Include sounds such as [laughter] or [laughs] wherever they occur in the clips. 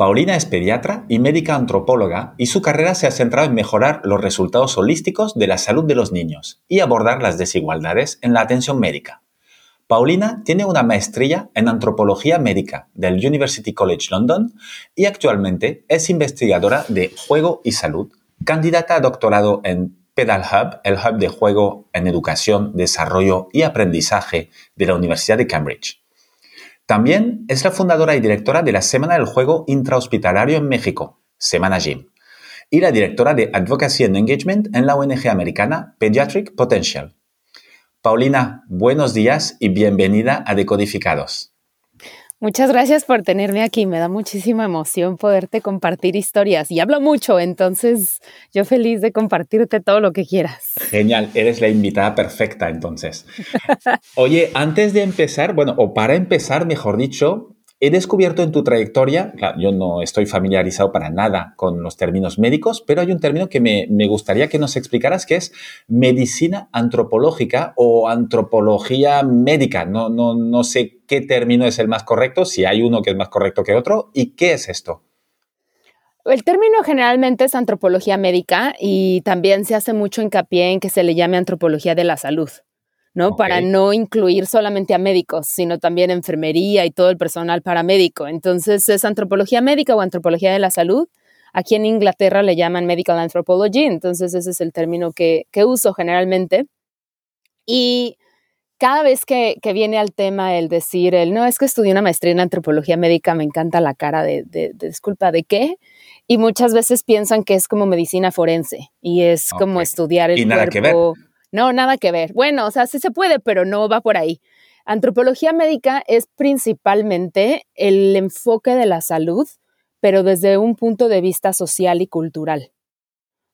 Paulina es pediatra y médica antropóloga y su carrera se ha centrado en mejorar los resultados holísticos de la salud de los niños y abordar las desigualdades en la atención médica. Paulina tiene una maestría en antropología médica del University College London y actualmente es investigadora de juego y salud, candidata a doctorado en Pedal Hub, el hub de juego en educación, desarrollo y aprendizaje de la Universidad de Cambridge. También es la fundadora y directora de la Semana del Juego Intrahospitalario en México, Semana Gym, y la directora de Advocacy and Engagement en la ONG americana Pediatric Potential. Paulina, buenos días y bienvenida a Decodificados. Muchas gracias por tenerme aquí. Me da muchísima emoción poderte compartir historias. Y hablo mucho, entonces yo feliz de compartirte todo lo que quieras. Genial, eres la invitada perfecta entonces. [laughs] Oye, antes de empezar, bueno, o para empezar, mejor dicho, He descubierto en tu trayectoria, yo no estoy familiarizado para nada con los términos médicos, pero hay un término que me, gustaría que nos explicaras, que es medicina antropológica o antropología médica. No, no, no sé qué término es el más correcto, si hay uno que es más correcto que otro, y qué es esto. El término generalmente es antropología médica y también se hace mucho hincapié en que se le llame antropología de la salud. ¿No? Para no incluir solamente a médicos, sino también enfermería y todo el personal paramédico. Entonces es antropología médica o antropología de la salud. Aquí en Inglaterra le llaman medical anthropology, entonces ese es el término que, uso generalmente. Y cada vez que, viene al tema el decir, el no, es que estudié una maestría en antropología médica, me encanta la cara de, de, disculpa, ¿de qué? Y muchas veces piensan que es como medicina forense y es como estudiar el y nada Que ver no, nada que ver. Bueno, o sea, sí se puede, pero no va por ahí. Antropología médica es principalmente el enfoque de la salud, pero desde un punto de vista social y cultural.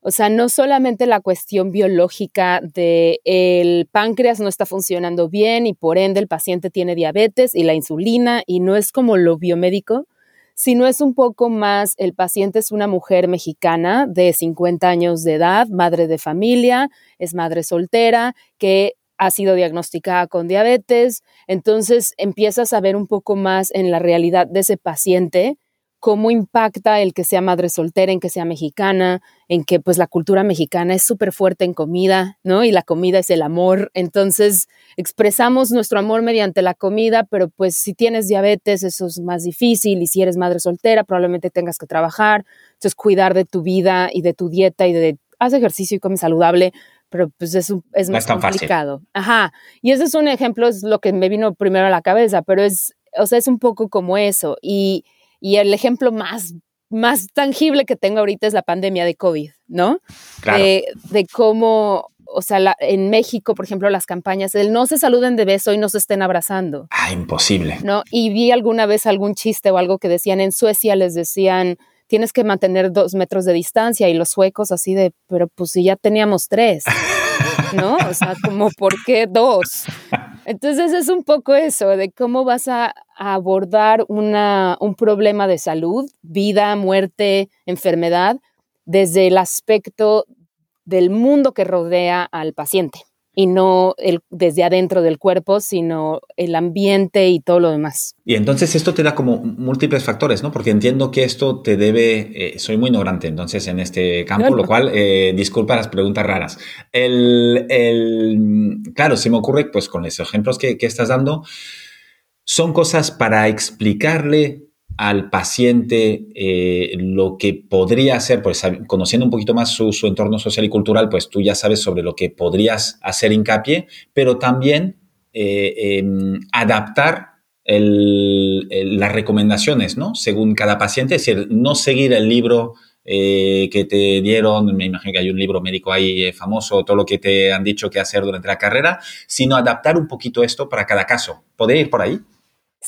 O sea, no solamente la cuestión biológica de el páncreas no está funcionando bien y por ende el paciente tiene diabetes y la insulina y no es como lo biomédico, si no es un poco más, el paciente es una mujer mexicana de 50 años de edad, madre de familia, es madre soltera, que ha sido diagnosticada con diabetes, entonces empiezas a ver un poco más en la realidad de ese paciente cómo impacta el que sea madre soltera, en que sea mexicana, en que pues la cultura mexicana es súper fuerte en comida, ¿no? Y la comida es el amor. Entonces expresamos nuestro amor mediante la comida, pero pues si tienes diabetes eso es más difícil y si eres madre soltera probablemente tengas que trabajar. Entonces cuidar de tu vida y de tu dieta y de haz ejercicio y come saludable, pero pues es, es más complicado. Ajá. Y ese es un ejemplo, es lo que me vino primero a la cabeza, pero es, o sea, es un poco como eso. Y y el ejemplo más, más tangible que tengo ahorita es la pandemia de COVID, ¿no? Claro. De, cómo, o sea, en México, por ejemplo, las campañas del no se saluden de beso y no se estén abrazando. Ah, imposible. ¿No? Y vi alguna vez algún chiste o algo que decían en Suecia, les decían, tienes que mantener dos metros de distancia y los suecos así de, pero pues si ya teníamos tres, ¿no? O sea, como, ¿por qué dos? Entonces es un poco eso, de cómo vas a, abordar una, un problema de salud, vida, muerte, enfermedad, desde el aspecto del mundo que rodea al paciente y no el, desde adentro del cuerpo, sino el ambiente y todo lo demás. Y entonces esto te da como múltiples factores, ¿no? Porque entiendo que esto te debe, eh, soy muy ignorante entonces en este campo, lo cual eh, disculpa las preguntas raras. El, el, claro, se me ocurre pues con los ejemplos que, que estás dando, son cosas para explicarle al paciente eh, lo que podría hacer, pues conociendo un poquito más su, entorno social y cultural, pues tú ya sabes sobre lo que podrías hacer hincapié, pero también eh, em, adaptar las recomendaciones, ¿no? Según cada paciente, es decir, no seguir el libro eh, que te dieron, me imagino que hay un libro médico ahí famoso, todo lo que te han dicho que hacer durante la carrera, sino adaptar un poquito esto para cada caso. ¿Podría ir por ahí?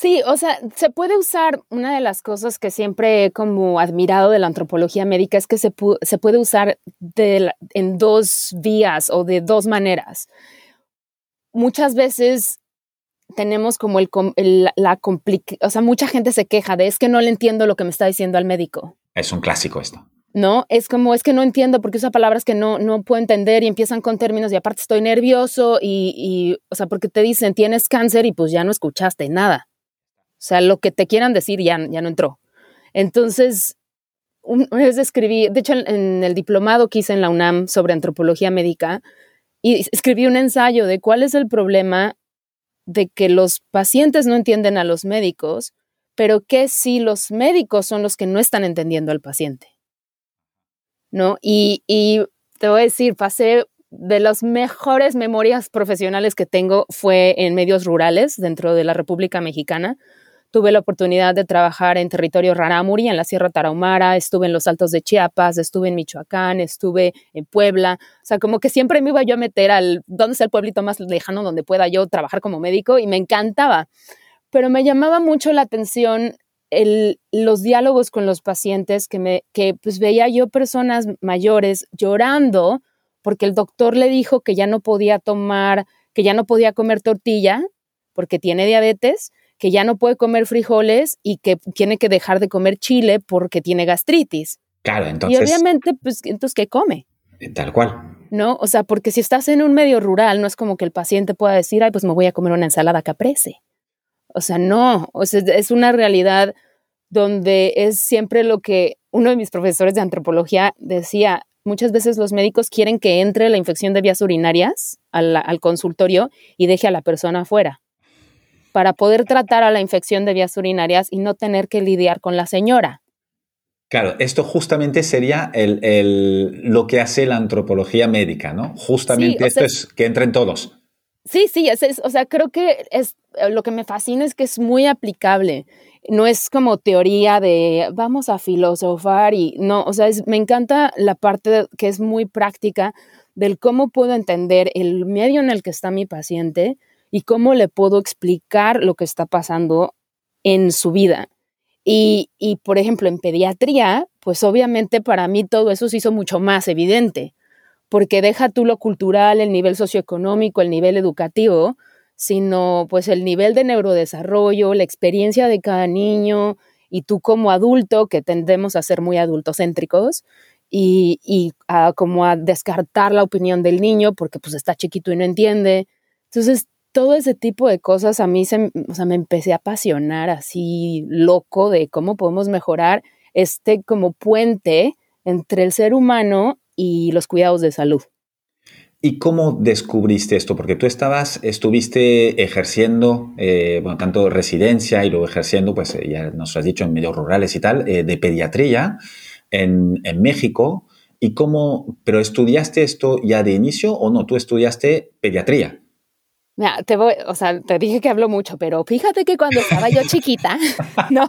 Sí, o sea, se puede usar, una de las cosas que siempre he como admirado de la antropología médica es que se, se puede usar en dos vías o de dos maneras. Muchas veces tenemos como el, la complicación, o sea, mucha gente se queja de es que no le entiendo lo que me está diciendo al médico. Es un clásico esto. ¿no? Es como, es que no entiendo porque usa palabras que no, no puedo entender y empiezan con términos y aparte estoy nervioso y, y, o sea, porque te dicen tienes cáncer y pues ya no escuchaste nada. O sea, lo que te quieran decir ya, ya no entró. Entonces, una vez escribí, de hecho en, el diplomado que hice en la UNAM sobre antropología médica, y escribí un ensayo de cuál es el problema de que los pacientes no entienden a los médicos, pero que si los médicos son los que no están entendiendo al paciente. ¿No? Y, y te voy a decir, pasé de las mejores memorias profesionales que tengo fue en medios rurales dentro de la República Mexicana, Tuve la oportunidad de trabajar en territorio Rarámuri, en la Sierra Tarahumara, estuve en los Altos de Chiapas, estuve en Michoacán, estuve en Puebla. O sea, como que siempre me iba yo a meter al, ¿dónde es el pueblito más lejano donde pueda yo trabajar como médico? Y me encantaba. Pero me llamaba mucho la atención los diálogos con los pacientes que, me, que pues veía yo personas mayores llorando porque el doctor le dijo que ya no podía tomar, que ya no podía comer tortilla porque tiene diabetes que ya no puede comer frijoles y que tiene que dejar de comer chile porque tiene gastritis. Claro, entonces. Y obviamente, pues, entonces, ¿qué come? Tal cual. ¿No? O sea, porque si estás en un medio rural, no es como que el paciente pueda decir, ay, pues me voy a comer una ensalada caprese. O sea, no, o sea, es una realidad donde es siempre lo que uno de mis profesores de antropología decía, muchas veces los médicos quieren que entre la infección de vías urinarias al, al consultorio y deje a la persona afuera para poder tratar a la infección de vías urinarias y no tener que lidiar con la señora. Claro, esto justamente sería el, lo que hace la antropología médica, ¿no? Justamente esto es que entren todos. Sí, sí, es, o sea, creo que es, lo que me fascina es que es muy aplicable. No es como teoría de vamos a filosofar y no, o sea, me encanta la parte que es muy práctica del cómo puedo entender el medio en el que está mi paciente, y cómo le puedo explicar lo que está pasando en su vida. Y, y, por ejemplo, en pediatría, pues obviamente para mí todo eso se hizo mucho más evidente, porque deja tú lo cultural, el nivel socioeconómico, el nivel educativo, sino pues el nivel de neurodesarrollo, la experiencia de cada niño y tú como adulto, que tendemos a ser muy adultocéntricos, y, y a, como a descartar la opinión del niño porque pues está chiquito y no entiende. Entonces, todo ese tipo de cosas a mí o sea, me empecé a apasionar así loco de cómo podemos mejorar este como puente entre el ser humano y los cuidados de salud. ¿Y cómo descubriste esto? Porque tú estabas, estuviste ejerciendo, eh, bueno, tanto residencia y luego ejerciendo, pues eh, ya nos has dicho, en medios rurales y tal, eh, de pediatría en, en, México. ¿Y cómo, pero estudiaste esto ya de inicio o no? Tú estudiaste pediatría. Te voy, o sea, te dije que hablo mucho, pero fíjate que cuando estaba yo chiquita, [laughs] ¿no?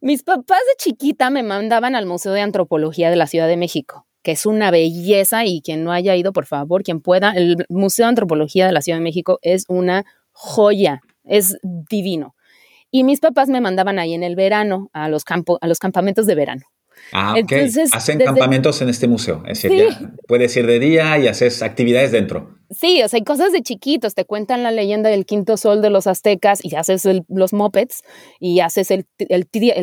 Mis papás de chiquita me mandaban al Museo de Antropología de la Ciudad de México, que es una belleza y quien no haya ido, por favor, quien pueda, el Museo de Antropología de la Ciudad de México es una joya, es divino. Y mis papás me mandaban ahí en el verano a los, campos, a los campamentos de verano. Ah, ok. Hacen campamentos en este museo. Es decir, puedes ir de día y haces actividades dentro. Sí, o sea, hay cosas de chiquitos. Te cuentan la leyenda del quinto sol de los aztecas y haces los mopeds y haces el,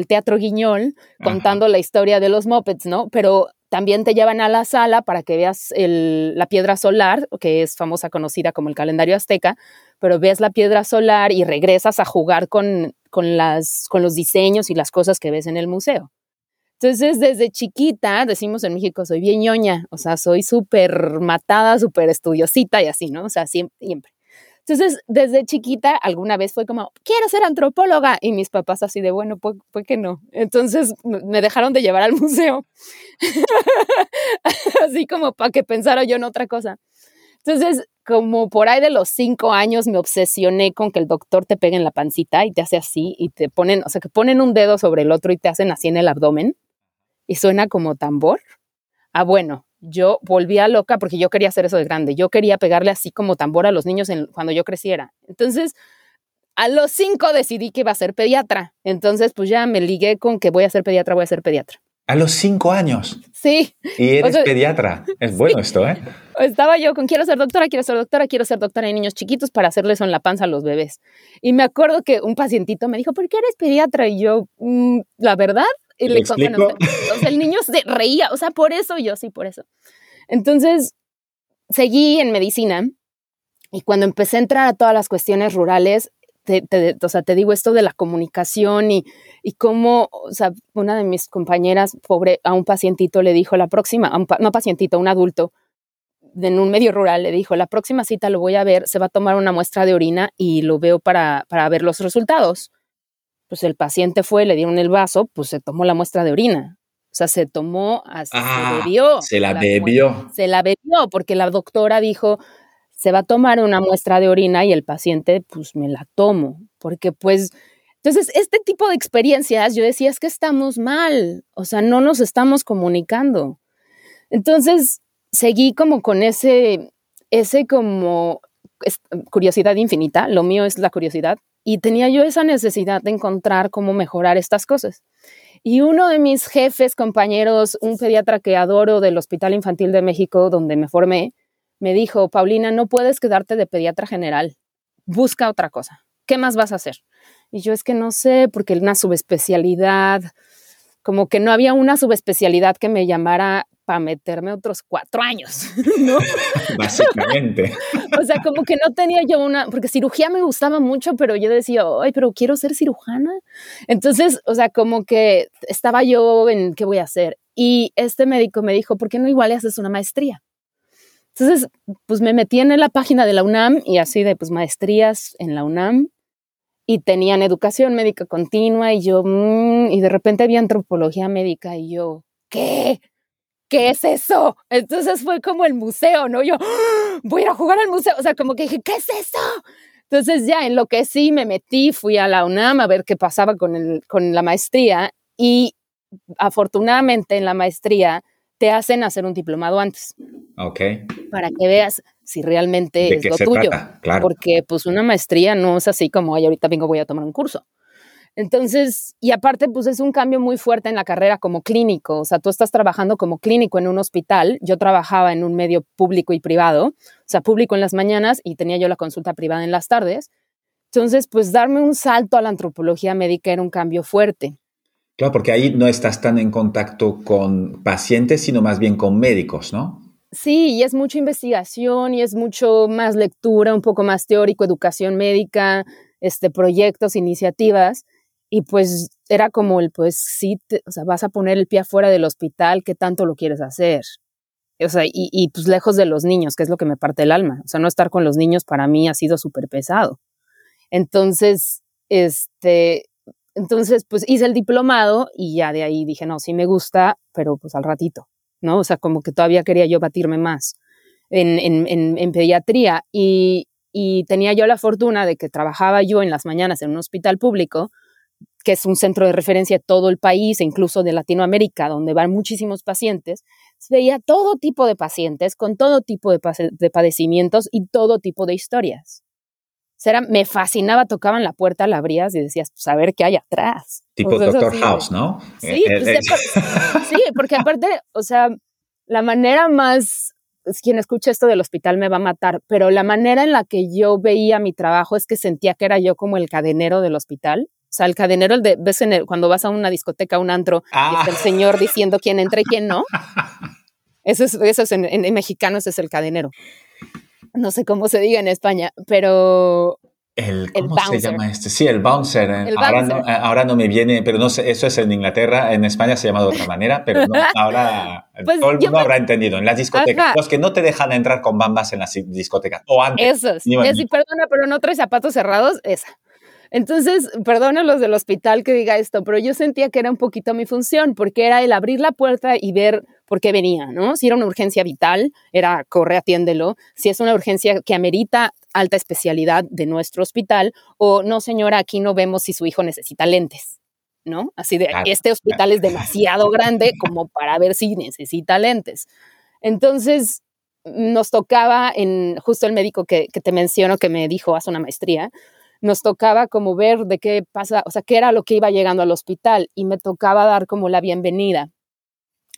teatro guiñol contando la historia de los mopeds, ¿no? Pero también te llevan a la sala para que veas la piedra solar, que es famosa, conocida como el calendario azteca, pero ves la piedra solar y regresas a jugar con, con, las, con los diseños y las cosas que ves en el museo. Entonces, desde chiquita, decimos en México, soy bien ñoña, o sea, soy súper matada, súper estudiosita y así, ¿no? O sea, siempre. Entonces, desde chiquita, alguna vez fue como, quiero ser antropóloga. Y mis papás así de, bueno, pues, pues que no. Entonces, me dejaron de llevar al [laughs] museo. así como para que pensara yo en otra cosa. Entonces, como por ahí de los cinco años me obsesioné con que el doctor te pegue en la pancita y te hace así y te ponen, o sea, que ponen un dedo sobre el otro y te hacen así en el abdomen y suena como tambor. Ah, bueno, yo volvía loca porque yo quería hacer eso de grande. Yo quería pegarle así como tambor a los niños cuando yo creciera. Entonces, a los cinco decidí que iba a ser pediatra. Entonces, pues ya me ligué con que voy a ser pediatra, voy a ser pediatra. A los cinco años. Sí. Y eres pediatra. Es bueno esto, ¿eh? Estaba yo con quiero ser doctora, quiero ser doctora, quiero ser doctora de niños chiquitos para hacerles en la panza a los bebés. Y me acuerdo que un pacientito me dijo, ¿por qué eres pediatra? Y yo, mm, la verdad. Y le explico? el niño [laughs] se reía, o sea, por eso yo, sí, por eso. Entonces, seguí en medicina y cuando empecé a entrar a todas las cuestiones rurales, te, o sea, te digo esto de la comunicación y, y cómo, o sea, una de mis compañeras, pobre, a un pacientito le dijo la próxima, no pacientito, un adulto, en un medio rural, le dijo, la próxima cita lo voy a ver, se va a tomar una muestra de orina y lo veo para, para ver los resultados. Pues el paciente fue, le dieron el vaso, pues se tomó la muestra de orina. O sea, se tomó, se ah, bebió. Se la bebió. Se la bebió porque la doctora dijo, se va a tomar una muestra de orina y el paciente, pues me la tomo, porque pues, entonces, este tipo de experiencias, yo decía, es que estamos mal, o sea, no nos estamos comunicando. Entonces, seguí como con ese, ese como curiosidad infinita, lo mío es la curiosidad, y tenía yo esa necesidad de encontrar cómo mejorar estas cosas. Y uno de mis jefes, compañeros, un pediatra que adoro del Hospital Infantil de México, donde me formé, me dijo, Paulina, no puedes quedarte de pediatra general, busca otra cosa. ¿Qué más vas a hacer? Y yo es que no sé, porque una subespecialidad, como que no había una subespecialidad que me llamara para meterme otros cuatro años, [laughs] ¿no? [laughs] Básicamente. o sea, como que no tenía yo una, porque cirugía me gustaba mucho, pero yo decía, ay, pero quiero ser cirujana. Entonces, o sea, como que estaba yo en qué voy a hacer. Y este médico me dijo, ¿por qué no igual haces una maestría? Entonces, pues me metí en la página de la UNAM y así de pues maestrías en la UNAM y tenían educación médica continua y yo, mm", y de repente había antropología médica y yo, ¿qué? ¿Qué es eso? Entonces fue como el museo, ¿no? Yo, ¡Ah! voy a ir a jugar al museo, o sea, como que dije, ¿qué es eso? Entonces ya en lo que sí me metí, fui a la UNAM a ver qué pasaba con, el, con la maestría y afortunadamente en la maestría te hacen hacer un diplomado antes. Ok. Para que veas si realmente es lo tuyo. Claro. Porque pues una maestría no es así como, ay, ahorita vengo, voy a tomar un curso. Entonces, y aparte, pues es un cambio muy fuerte en la carrera como clínico. O sea, tú estás trabajando como clínico en un hospital. Yo trabajaba en un medio público y privado. O sea, público en las mañanas y tenía yo la consulta privada en las tardes. Entonces, pues darme un salto a la antropología médica era un cambio fuerte. Claro, porque ahí no estás tan en contacto con pacientes, sino más bien con médicos, ¿no? Sí, y es mucha investigación y es mucho más lectura, un poco más teórico, educación médica, este, proyectos, iniciativas. Y pues era como el, pues sí, o sea, vas a poner el pie afuera del hospital, ¿qué tanto lo quieres hacer? O sea, y, y pues lejos de los niños, que es lo que me parte el alma. O sea, no estar con los niños para mí ha sido súper pesado. Entonces, este, entonces, pues hice el diplomado y ya de ahí dije, no, sí me gusta, pero pues al ratito, ¿no? O sea, como que todavía quería yo batirme más en, en, pediatría y, y tenía yo la fortuna de que trabajaba yo en las mañanas en un hospital público, que es un centro de referencia de todo el país e incluso de Latinoamérica, donde van muchísimos pacientes, veía todo tipo de pacientes con todo tipo de, de padecimientos y todo tipo de historias me fascinaba, tocaban la puerta, la abrías y decías, pues a ver qué hay atrás. Tipo Doctor House, ¿no? Sí, eh, pues, eh, [laughs] sí, porque aparte, o sea, la manera más, quien escucha esto del hospital me va a matar, pero la manera en la que yo veía mi trabajo es que sentía que era yo como el cadenero del hospital. O sea, el cadenero, el de, ves en cuando vas a una discoteca, un antro, y está el ah. señor diciendo quién entra y quién no. [laughs] Eso es, eso es en, en mexicano, ese es el cadenero no sé cómo se diga en España, pero el, ¿Cómo se llama este? Sí, el bouncer. Eh, ahora, No, me viene, pero no sé, eso es en Inglaterra, en España se llama de otra manera, pero [laughs] ahora pues todo el mundo habrá entendido. En las discotecas, los que no te dejan entrar con bambas en las discotecas, o antes. Esos. Y así, perdona, pero no traes zapatos cerrados, esa. Entonces, perdona los del hospital que diga esto, pero yo sentía que era un poquito mi función, porque era el abrir la puerta y ver por qué venía, ¿no? Si era una urgencia vital, era corre, atiéndelo. Si es una urgencia que amerita alta especialidad de nuestro hospital, o no, señora, aquí no vemos si su hijo necesita lentes, ¿no? Así de, este hospital es demasiado grande como para ver si necesita lentes. Entonces, nos tocaba en justo el médico que, que te menciono que me dijo, haz una maestría, nos tocaba como ver de qué pasa, o sea, qué era lo que iba llegando al hospital y me tocaba dar como la bienvenida.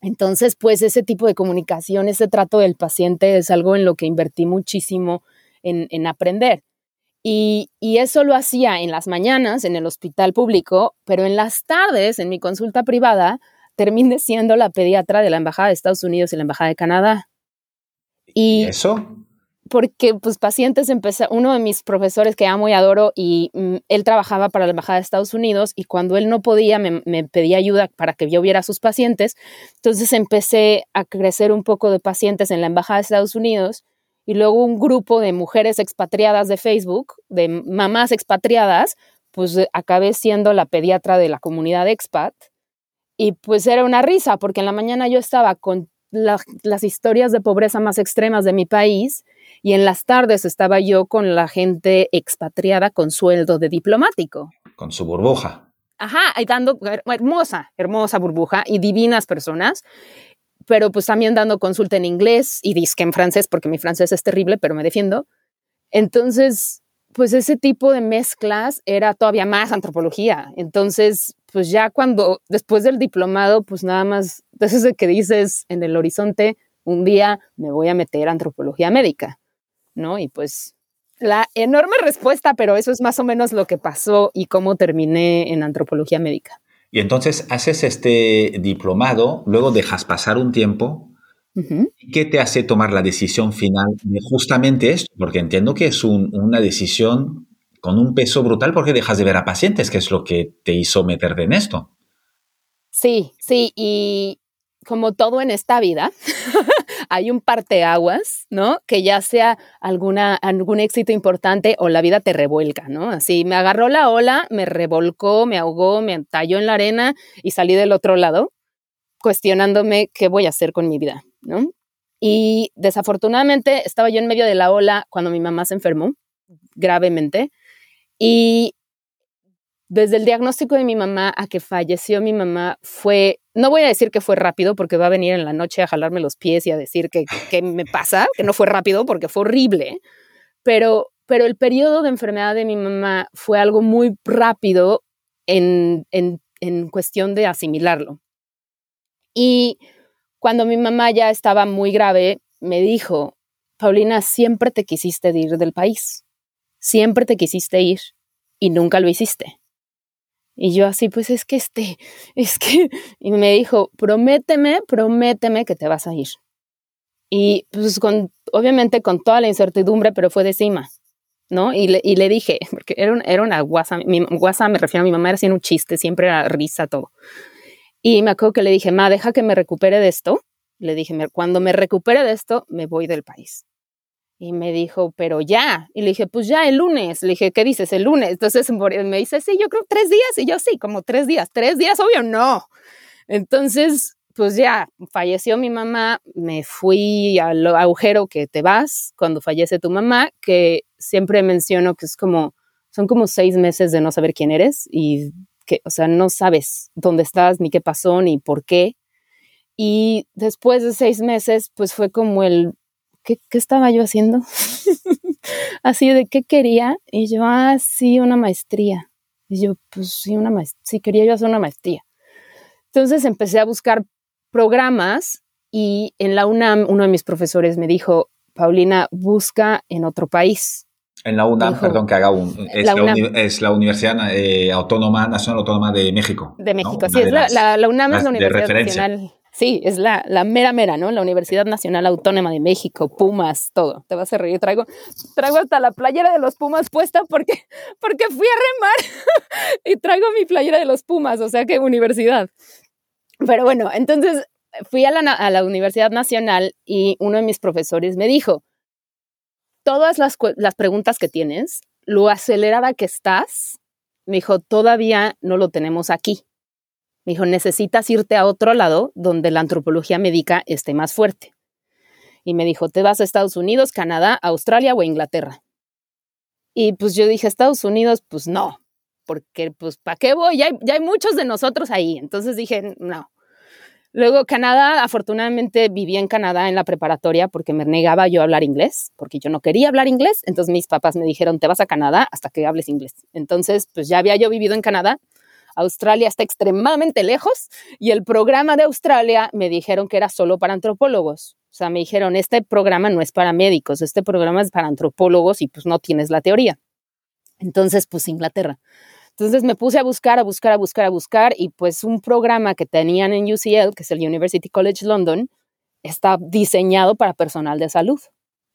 Entonces, pues ese tipo de comunicación, ese trato del paciente es algo en lo que invertí muchísimo en, aprender. Y, y, eso lo hacía en las mañanas en el hospital público, pero en las tardes, en mi consulta privada, terminé siendo la pediatra de la Embajada de Estados Unidos y la Embajada de Canadá. ¿Y eso? Porque pues pacientes empezó, uno de mis profesores que amo y adoro y mm, él trabajaba para la Embajada de Estados Unidos y cuando él no podía me, me, pedía ayuda para que yo viera a sus pacientes, entonces empecé a crecer un poco de pacientes en la Embajada de Estados Unidos y luego un grupo de mujeres expatriadas de Facebook, de mamás expatriadas, pues eh, acabé siendo la pediatra de la comunidad expat. Y pues era una risa porque en la mañana yo estaba con las historias de pobreza más extremas de mi país y en las tardes estaba yo con la gente expatriada con sueldo de diplomático. Con su burbuja. Ajá, y dando hermosa, hermosa burbuja y divinas personas, pero pues también dando consulta en inglés y disque en francés, porque mi francés es terrible, pero me defiendo. Entonces, pues ese tipo de mezclas era todavía más antropología. Entonces, pues ya cuando, después del diplomado, pues nada más, [laughs] desde que dices en el horizonte, un día me voy a meter a antropología médica, ¿no? Y pues la enorme respuesta, pero eso es más o menos lo que pasó y cómo terminé en antropología médica. Y entonces haces este diplomado, luego dejas pasar un tiempo. ¿Qué te hace tomar la decisión final de justamente esto? Porque entiendo que es una decisión con un peso brutal porque dejas de ver a pacientes, que es lo que te hizo meterte en esto. Sí, sí, y, como todo en esta vida, [laughs] hay un parteaguas, ¿no? Que ya sea alguna, algún éxito importante o la vida te revuelca, ¿no? Así me agarró la ola, me revolcó, me ahogó, me talló en la arena y salí del otro lado, cuestionándome qué voy a hacer con mi vida, ¿no? Y desafortunadamente estaba yo en medio de la ola cuando mi mamá se enfermó gravemente y desde el diagnóstico de mi mamá a que falleció mi mamá fue, no voy a decir que fue rápido porque va a venir en la noche a jalarme los pies y a decir que, me pasa, que no fue rápido porque fue horrible, pero, pero el periodo de enfermedad de mi mamá fue algo muy rápido en, en, en cuestión de asimilarlo. Y cuando mi mamá ya estaba muy grave, me dijo, Paulina, siempre te quisiste ir del país, siempre te quisiste ir y nunca lo hiciste. Y yo así, pues es que este, [laughs] es que, y me dijo, prométeme, prométeme que te vas a ir. Y pues con, obviamente con toda la incertidumbre, pero fue de cima, ¿no? Y le, y le dije, [laughs] porque era, era una guasa, mi guasa me refiero a mi mamá, era haciendo un chiste, siempre era risa, todo. Y me acuerdo que le dije, ma, deja que me recupere de esto. Le dije, cuando me recupere de esto, me voy del país. Y me dijo, pero ya. Y le dije, pues ya el lunes. Le dije, ¿qué dices el lunes? Entonces [laughs] me dice, sí, yo creo tres días. Y yo, sí, como tres días. Tres días, obvio, no. Entonces, pues ya, falleció mi mamá, me fui al agujero que te vas cuando fallece tu mamá, que siempre menciono que es como, son como seis meses de no saber quién eres y que, o sea, no sabes dónde estás, ni qué pasó, ni por qué. Y después de seis meses, pues fue como el ¿qué, estaba yo haciendo? [laughs] Así de qué quería. Y yo, ah, sí, una maestría. Y yo, pues sí, una maestría. Sí, quería yo hacer una maestría. Entonces empecé a buscar programas y en la UNAM uno de mis profesores me dijo, Paulina, busca en otro país. En la UNAM, perdón que haga un... Es la, Universidad eh, Autónoma, Nacional Autónoma de México. De México, sí, es la, la, UNAM es la Universidad Nacional Sí, es la, la, mera mera, ¿no? La Universidad Nacional Autónoma de México, Pumas, todo. Te vas a reír. Traigo, traigo hasta la playera de los Pumas puesta porque, [laughs] porque fui a remar [laughs] y traigo mi playera de los Pumas, o sea que universidad. Pero bueno, entonces fui a la, a la Universidad Nacional y uno de mis profesores me dijo, todas las, las preguntas que tienes, lo acelerada que estás, me dijo, todavía no lo tenemos aquí. Me dijo, necesitas irte a otro lado donde la antropología médica esté más fuerte. Y me dijo, te vas a Estados Unidos, Canadá, Australia o Inglaterra. Y pues yo dije, Estados Unidos, pues no, porque pues ¿para qué voy? Ya hay, ya hay muchos de nosotros ahí. Entonces dije, no. Luego Canadá, afortunadamente viví en Canadá en la preparatoria porque me negaba yo a hablar inglés, porque yo no quería hablar inglés. Entonces mis papás me dijeron, te vas a Canadá hasta que hables inglés. Entonces, pues ya había yo vivido en Canadá. Australia está extremadamente lejos y el programa de Australia me dijeron que era solo para antropólogos. O sea, me dijeron, este programa no es para médicos, este programa es para antropólogos y pues no tienes la teoría. Entonces, pues Inglaterra. Entonces me puse a buscar, a buscar, a buscar, a buscar y pues un programa que tenían en UCL, que es el University College London, está diseñado para personal de salud.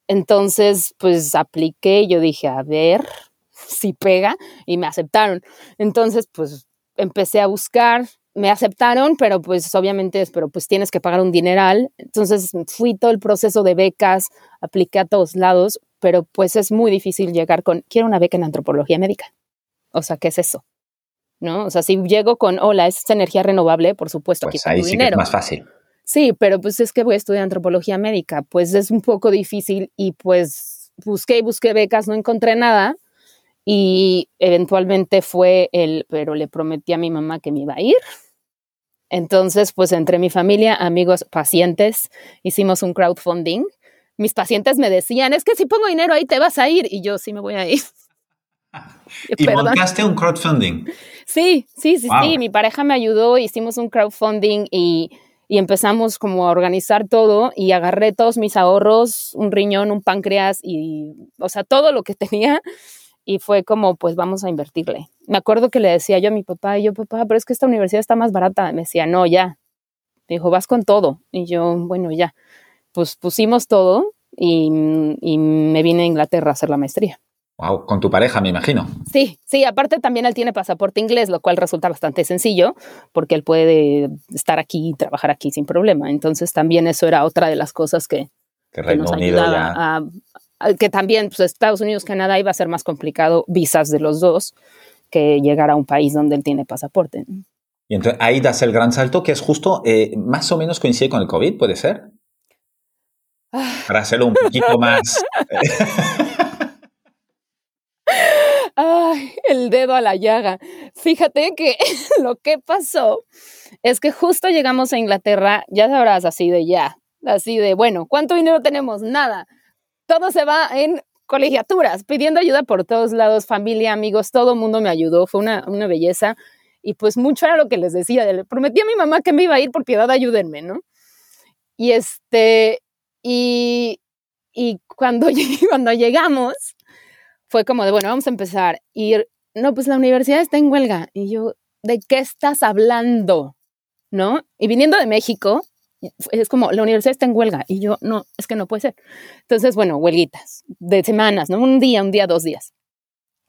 Entonces, pues apliqué yo dije, a ver si pega y me aceptaron. Entonces, pues empecé a buscar, me aceptaron, pero pues obviamente, pero pues tienes que pagar un dineral. Entonces fui todo el proceso de becas, apliqué a todos lados, pero pues es muy difícil llegar con, quiero una beca en antropología médica. O sea, ¿qué es eso? ¿No? O sea, si llego con, hola, es energía renovable, por supuesto, pues ahí sí que es más fácil. Sí, pero pues es que voy a estudiar antropología médica, pues es un poco difícil y pues busqué y busqué becas, no encontré nada y eventualmente fue el, pero le prometí a mi mamá que me iba a ir. Entonces, pues entre mi familia, amigos, pacientes, hicimos un crowdfunding. Mis pacientes me decían, es que si pongo dinero ahí te vas a ir y yo sí me voy a ir. [laughs] ¿Y montaste un crowdfunding? Sí, sí, sí, sí. Mi pareja me ayudó, hicimos un crowdfunding y, y, empezamos como a organizar todo y agarré todos mis ahorros, un riñón, un páncreas y, o sea, todo lo que tenía y fue como, pues vamos a invertirle. Me acuerdo que le decía yo a mi papá, y yo, papá, pero es que esta universidad está más barata. Me decía, no, ya. Me dijo, vas con todo. Y yo, bueno, ya. Pues pusimos todo y, y me vine a Inglaterra a hacer la maestría. Wow, con tu pareja, me imagino. Sí, sí, aparte también él tiene pasaporte inglés, lo cual resulta bastante sencillo, porque él puede estar aquí y trabajar aquí sin problema. Entonces también eso era otra de las cosas que, que, nos ayudaba a, que también pues, Estados Unidos, Canadá iba a ser más complicado visas de los dos que llegar a un país donde él tiene pasaporte. Y entonces ahí das el gran salto que es justo, eh, más o menos coincide con el COVID, ¿puede ser? Ah. Para hacerlo un poquito más... [laughs] Ay, el dedo a la llaga. Fíjate que [laughs] lo que pasó es que justo llegamos a Inglaterra, ya sabrás, así de ya, así de, bueno, ¿cuánto dinero tenemos? Nada. Todo se va en colegiaturas, pidiendo ayuda por todos lados, familia, amigos, todo el mundo me ayudó, fue una, una belleza. Y pues mucho era lo que les decía, le prometí a mi mamá que me iba a ir por piedad, ayúdenme, ¿no? Y este, y, y cuando, [laughs] cuando llegamos, fue como de, bueno, vamos a empezar. Y no, pues la universidad está en huelga. Y yo, ¿de qué estás hablando? ¿No? Y viniendo de México, es como, la universidad está en huelga. Y yo, no, es que no puede ser. Entonces, bueno, huelguitas de semanas, ¿no? Un día, un día, dos días.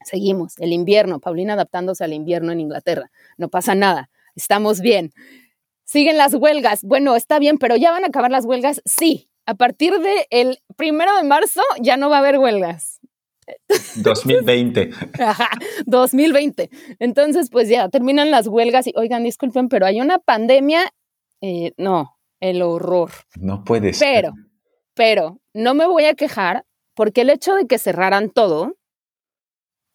Seguimos, el invierno, Paulina adaptándose al invierno en Inglaterra. No pasa nada, estamos bien. Siguen las huelgas. Bueno, está bien, pero ya van a acabar las huelgas. Sí, a partir del el primero de marzo ya no va a haber huelgas [laughs] 2020. Ajá, 2020. Entonces, pues ya terminan las huelgas y, oigan, disculpen, pero hay una pandemia. Eh, no, el horror. No puede ser. Pero, pero, no me voy a quejar porque el hecho de que cerraran todo,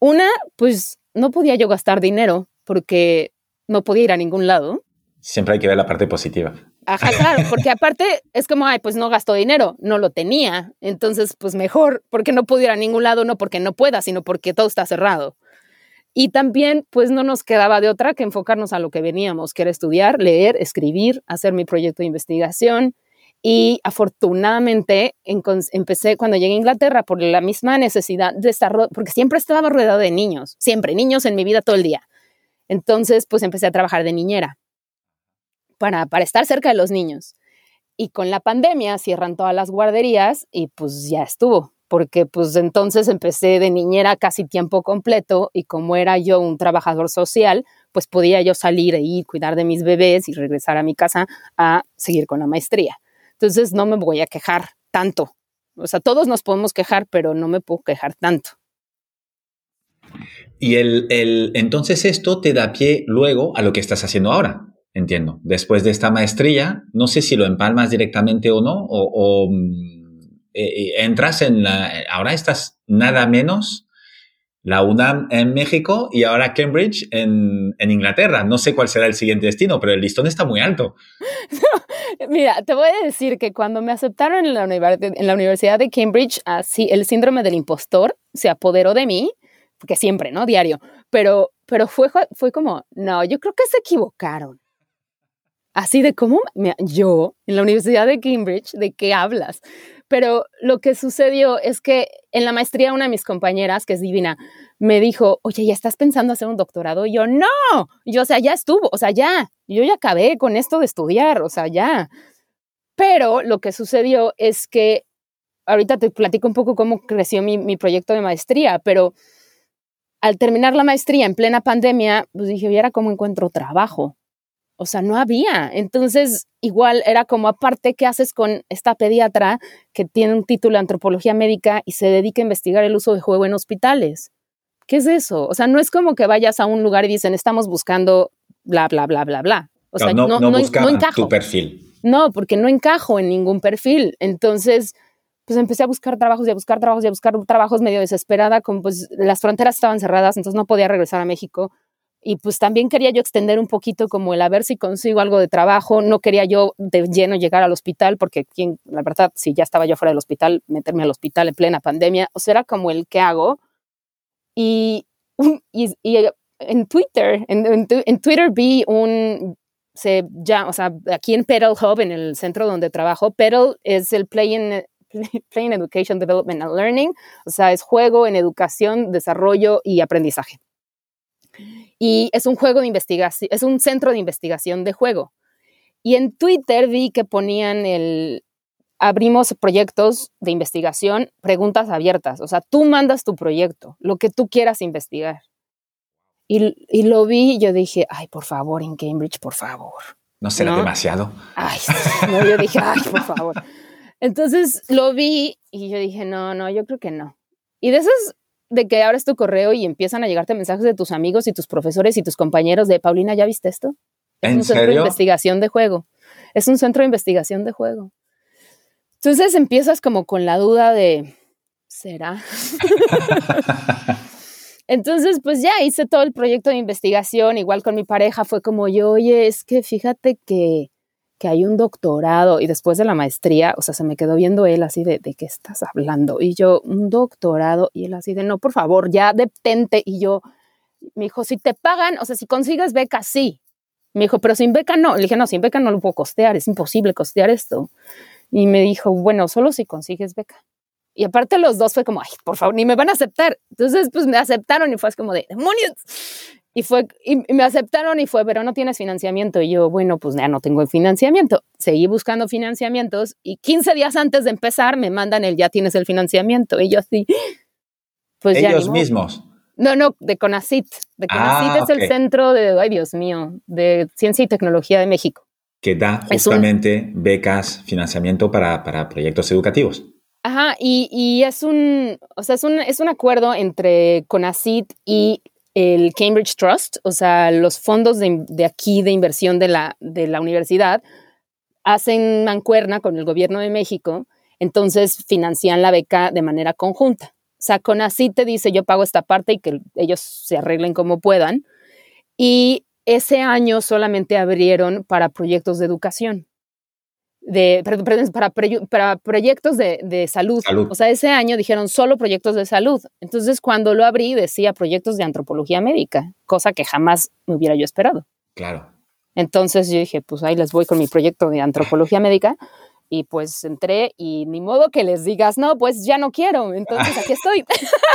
una, pues no podía yo gastar dinero porque no podía ir a ningún lado. Siempre hay que ver la parte positiva. Ajá, claro, porque aparte es como, ay, pues no gastó dinero, no lo tenía. Entonces, pues mejor, porque no pudiera a ningún lado, no porque no pueda, sino porque todo está cerrado. Y también, pues no nos quedaba de otra que enfocarnos a lo que veníamos, que era estudiar, leer, escribir, hacer mi proyecto de investigación. Y afortunadamente empecé cuando llegué a Inglaterra por la misma necesidad de estar, porque siempre estaba rodeado de niños, siempre niños en mi vida todo el día. Entonces, pues empecé a trabajar de niñera para, para estar cerca de los niños. Y con la pandemia cierran todas las guarderías y pues ya estuvo, porque pues entonces empecé de niñera casi tiempo completo y como era yo un trabajador social, pues podía yo salir e ir, cuidar de mis bebés y regresar a mi casa a seguir con la maestría. Entonces no me voy a quejar tanto. O sea, todos nos podemos quejar, pero no me puedo quejar tanto. Y el, el, entonces esto te da pie luego a lo que estás haciendo ahora. Entiendo. Después de esta maestría, no sé si lo empalmas directamente o no, o, mm, eh, entras en la... Ahora estás nada menos la UNAM en México y ahora Cambridge en, Inglaterra. No sé cuál será el siguiente destino, pero el listón está muy alto. [laughs] mira, te voy a decir que cuando me aceptaron en la, en la Universidad de Cambridge, así el síndrome del impostor se apoderó de mí, que siempre, ¿no? Diario. Pero, pero fue, fue como, no, yo creo que se equivocaron. Así de cómo yo en la Universidad de Cambridge, ¿de qué hablas? Pero lo que sucedió es que en la maestría una de mis compañeras, que es divina, me dijo, oye, ¿ya estás pensando hacer un doctorado? Y yo, no, yo, o sea, ya estuvo, o sea, ya, yo ya acabé con esto de estudiar, o sea, ya. Pero lo que sucedió es que, ahorita te platico un poco cómo creció mi, mi proyecto de maestría, pero al terminar la maestría en plena pandemia, pues dije, ¿y ahora cómo encuentro trabajo? O sea, no había. Entonces, igual era como aparte, ¿qué haces con esta pediatra que tiene un título de antropología médica y se dedica a investigar el uso de juego en hospitales? ¿Qué es eso? O sea, no es como que vayas a un lugar y dicen, estamos buscando bla, bla, bla, bla, bla. O sea, no, no, no, encajo. tu perfil. No, porque no encajo en ningún perfil. Entonces, pues empecé a buscar trabajos y a buscar trabajos y a buscar trabajos medio desesperada, como pues las fronteras estaban cerradas, entonces no podía regresar a México y pues también quería yo extender un poquito como el a ver si consigo algo de trabajo, no quería yo de lleno llegar al hospital porque quien, la verdad, si ya estaba yo fuera del hospital, meterme al hospital en plena pandemia, o sea, era como el que hago. Y, y, en Twitter, en, en, Twitter vi un, se ya, o sea, aquí en Pedal Hub, en el centro donde trabajo, Pedal es el Play in, Play Education Development and Learning, o sea, es juego en educación, desarrollo y aprendizaje y es un juego de investigación, es un centro de investigación de juego. Y en Twitter vi que ponían el, abrimos proyectos de investigación, preguntas abiertas, o sea, tú mandas tu proyecto, lo que tú quieras investigar. Y, y lo vi y yo dije, ay, por favor, en Cambridge, por favor. ¿No será demasiado? Ay, no, yo dije, ay, por favor. Entonces lo vi y yo dije, no, no, yo creo que no. Y de esas de que abres tu correo y empiezan a llegarte mensajes de tus amigos y tus profesores y tus compañeros de Paulina, ¿ya viste esto? Es un centro de investigación de juego. Es un centro de investigación de juego. Entonces empiezas como con la duda de, ¿será? [laughs] Entonces, pues ya hice todo el proyecto de investigación, igual con mi pareja, fue como yo, oye, es que fíjate que que hay un doctorado y después de la maestría, o sea, se me quedó viendo él así de, ¿de qué estás hablando? Y yo, un doctorado, y él así de, no, por favor, ya detente. Y yo, me dijo, si te pagan, o sea, si consigues beca, sí. Me dijo, pero sin beca no. Le dije, no, sin beca no lo puedo costear, es imposible costear esto. Y me dijo, bueno, solo si consigues beca. Y aparte los dos fue como, ay, por favor, ni me van a aceptar. Entonces, pues me aceptaron y fue como de, demonios. Y fue, y me aceptaron y fue, pero no tienes financiamiento. Y yo, bueno, pues ya no tengo financiamiento. Seguí buscando financiamientos y 15 días antes de empezar me mandan el ya tienes el financiamiento. Y yo así, pues Ellos mismos. No, no, de CONACIT. De CONACIT ah, es el centro de, ay Dios mío, de Ciencia y Tecnología de México. Que da justamente becas, financiamiento para, para proyectos educativos. Ajá, y, y, es un, o sea, es un, es un acuerdo entre CONACIT y el Cambridge Trust, o sea, los fondos de, aquí de inversión de la, de la universidad, hacen mancuerna con el gobierno de México, entonces financian la beca de manera conjunta. O sea, así te dice, yo pago esta parte y que ellos se arreglen como puedan. Y ese año solamente abrieron para proyectos de educación de, para, para proyectos de, salud. O sea, ese año dijeron solo proyectos de salud. Entonces, cuando lo abrí, decía proyectos de antropología médica, cosa que jamás me hubiera yo esperado. Claro. Entonces yo dije, pues ahí les voy con mi proyecto de antropología médica. Y pues entré y ni modo que les digas, no, pues ya no quiero. Entonces aquí estoy.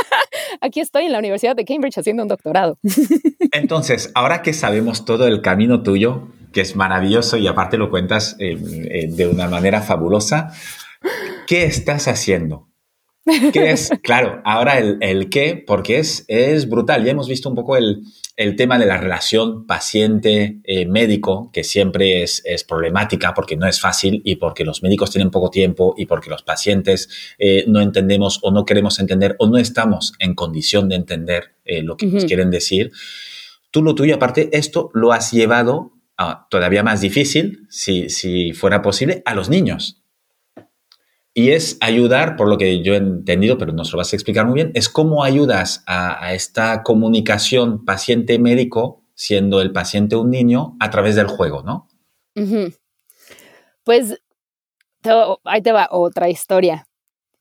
[laughs] aquí estoy en la Universidad de Cambridge haciendo un doctorado. [laughs] Entonces, ahora que sabemos todo el camino tuyo, que es maravilloso y aparte lo cuentas eh, eh, de una manera fabulosa. ¿Qué estás haciendo? ¿Qué es? Claro, ahora el, qué, porque es, es brutal. Ya hemos visto un poco el, tema de la relación paciente-médico, eh, que siempre es, es, problemática porque no es fácil y porque los médicos tienen poco tiempo y porque los pacientes no entendemos o no queremos entender o no estamos en condición de entender lo que nos quieren decir. Tú lo tuyo, aparte, esto lo has llevado todavía más difícil, si, fuera posible, a los niños. Y es ayudar, por lo que yo he entendido, pero nos lo vas a explicar muy bien, es cómo ayudas a, esta comunicación paciente-médico, siendo el paciente un niño, a través del juego, ¿no? Pues ahí te va otra historia.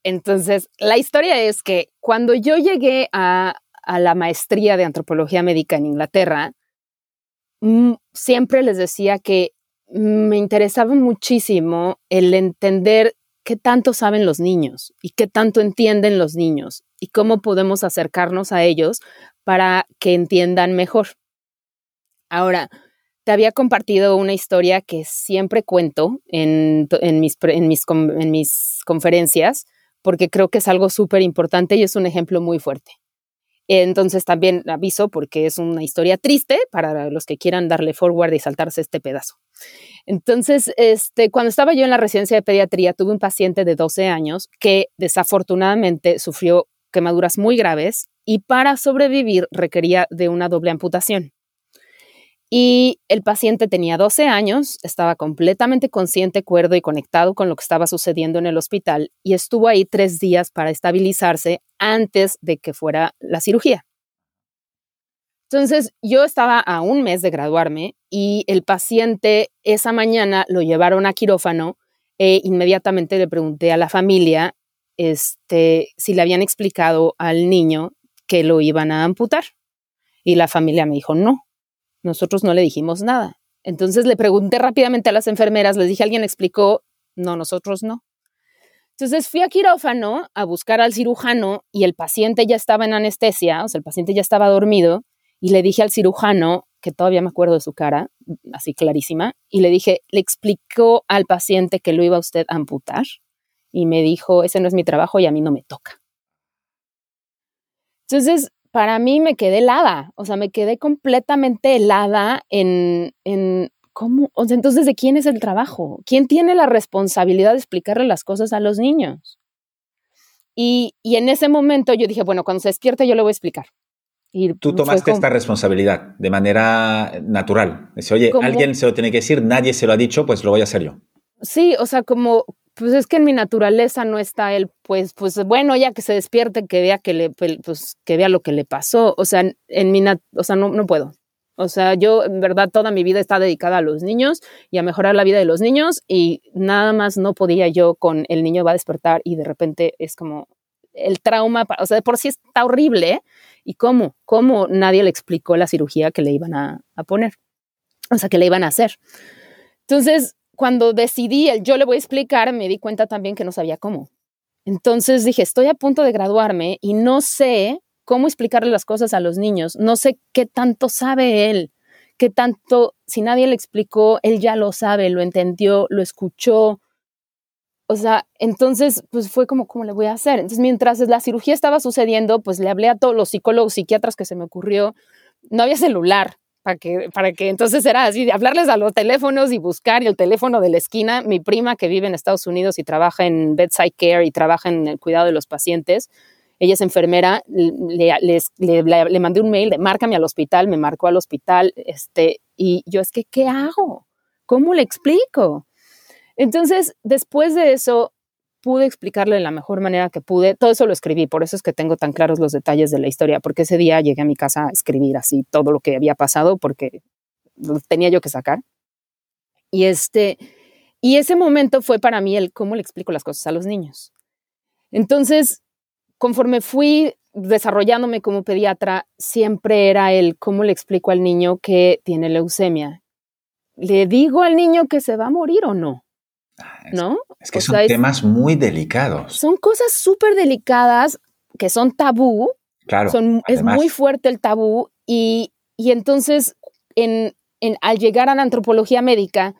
Entonces, la historia es que cuando yo llegué a, a la maestría de antropología médica en Inglaterra, mm, siempre les decía que me interesaba muchísimo el entender qué tanto saben los niños y qué tanto entienden los niños y cómo podemos acercarnos a ellos para que entiendan mejor. Ahora, te había compartido una historia que siempre cuento en, mis, en mis conferencias porque creo que es algo súper importante y es un ejemplo muy fuerte. Entonces también aviso porque es una historia triste para los que quieran darle forward y saltarse este pedazo. Entonces, este, cuando estaba yo en la residencia de pediatría, tuve un paciente de 12 años que desafortunadamente sufrió quemaduras muy graves y para sobrevivir requería de una doble amputación. Y el paciente tenía 12 años, estaba completamente consciente, cuerdo y conectado con lo que estaba sucediendo en el hospital y estuvo ahí tres días para estabilizarse antes de que fuera la cirugía. Entonces, yo estaba a un mes de graduarme y el paciente esa mañana lo llevaron a quirófano e inmediatamente le pregunté a la familia este, si le habían explicado al niño que lo iban a amputar. Y la familia me dijo, no, nosotros no le dijimos nada. Entonces le pregunté rápidamente a las enfermeras, les dije, ¿alguien explicó? No, nosotros no. Entonces fui a quirófano a buscar al cirujano y el paciente ya estaba en anestesia, o sea, el paciente ya estaba dormido y le dije al cirujano, que todavía me acuerdo de su cara, así clarísima, y le dije, ¿le explicó al paciente que lo iba usted a amputar? Y me dijo, ese no es mi trabajo y a mí no me toca. Entonces, para mí me quedé helada, o sea, me quedé completamente helada en, en cómo, o sea, entonces, ¿de quién es el trabajo? ¿Quién tiene la responsabilidad de explicarle las cosas a los niños? Y, y en ese momento yo dije, bueno, cuando se despierte yo le voy a explicar. Y Tú tomaste esta responsabilidad de manera natural. Dice, oye, alguien se lo tiene que decir, nadie se lo ha dicho, pues lo voy a hacer yo. Sí, o sea, como, pues es que en mi naturaleza no está él, pues, pues bueno, ya que se despierte, que vea que le, pues, que vea lo que le pasó. O sea, en mi, o sea, no, no puedo. O sea, yo en verdad toda mi vida está dedicada a los niños y a mejorar la vida de los niños y nada más no podía yo con el niño va a despertar y de repente es como el trauma, o sea, de por sí está horrible. ¿Y cómo? ¿Cómo nadie le explicó la cirugía que le iban a, a poner? O sea, que le iban a hacer. Entonces, cuando decidí el yo le voy a explicar, me di cuenta también que no sabía cómo. Entonces dije, estoy a punto de graduarme y no sé cómo explicarle las cosas a los niños, no sé qué tanto sabe él, qué tanto, si nadie le explicó, él ya lo sabe, lo entendió, lo escuchó. O sea, entonces, pues fue como, ¿cómo le voy a hacer? Entonces, mientras la cirugía estaba sucediendo, pues le hablé a todos los psicólogos, psiquiatras que se me ocurrió. No había celular, para que, para que entonces era así, hablarles a los teléfonos y buscar y el teléfono de la esquina. Mi prima que vive en Estados Unidos y trabaja en bedside care y trabaja en el cuidado de los pacientes, ella es enfermera, le, le, mandé un mail de márcame al hospital, me marcó al hospital, este, y yo es que, ¿qué hago? ¿Cómo le explico? Entonces, después de eso, pude explicarle de la mejor manera que pude. Todo eso lo escribí, por eso es que tengo tan claros los detalles de la historia, porque ese día llegué a mi casa a escribir así todo lo que había pasado, porque tenía yo que sacar. Y este, y ese momento fue para mí el cómo le explico las cosas a los niños. Entonces, conforme fui desarrollándome como pediatra, siempre era el cómo le explico al niño que tiene leucemia. ¿Le digo al niño que se va a morir o no? ¿No? Es que son temas muy delicados. Son cosas súper delicadas que son tabú. Claro. es muy fuerte el tabú y, entonces en, al llegar a la antropología médica,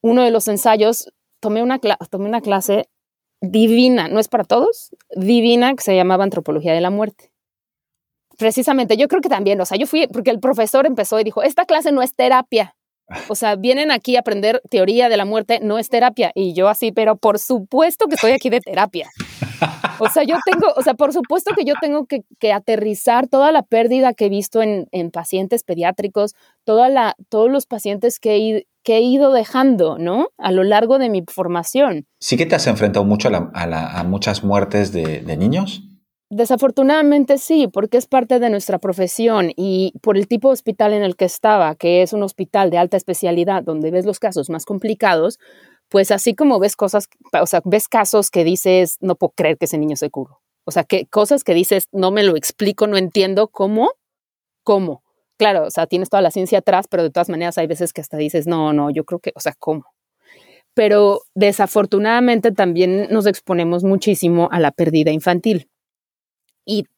uno de los ensayos, tomé una, tomé una clase divina, no es para todos, divina, que se llamaba Antropología de la Muerte. Precisamente, yo creo que también, o sea, yo fui, porque el profesor empezó y dijo, esta clase no es terapia, o sea, vienen aquí a aprender teoría de la muerte, no es terapia. Y yo así, pero por supuesto que estoy aquí de terapia. O sea, yo tengo, o sea, por supuesto que yo tengo que, aterrizar toda la pérdida que he visto en, pacientes pediátricos, toda la, todos los pacientes que he, que he, ido dejando, ¿no? A lo largo de mi formación. ¿Sí que te has enfrentado mucho a, muchas muertes de, de niños? Desafortunadamente sí, porque es parte de nuestra profesión y por el tipo de hospital en el que estaba, que es un hospital de alta especialidad donde ves los casos más complicados, pues así como ves cosas, o sea, ves casos que dices, no puedo creer que ese niño se curó. O sea, que cosas que dices, no me lo explico, no entiendo cómo, cómo. Claro, o sea, tienes toda la ciencia atrás, pero de todas maneras hay veces que hasta dices, no, no, yo creo que, o sea, ¿cómo? Pero desafortunadamente también nos exponemos muchísimo a la pérdida infantil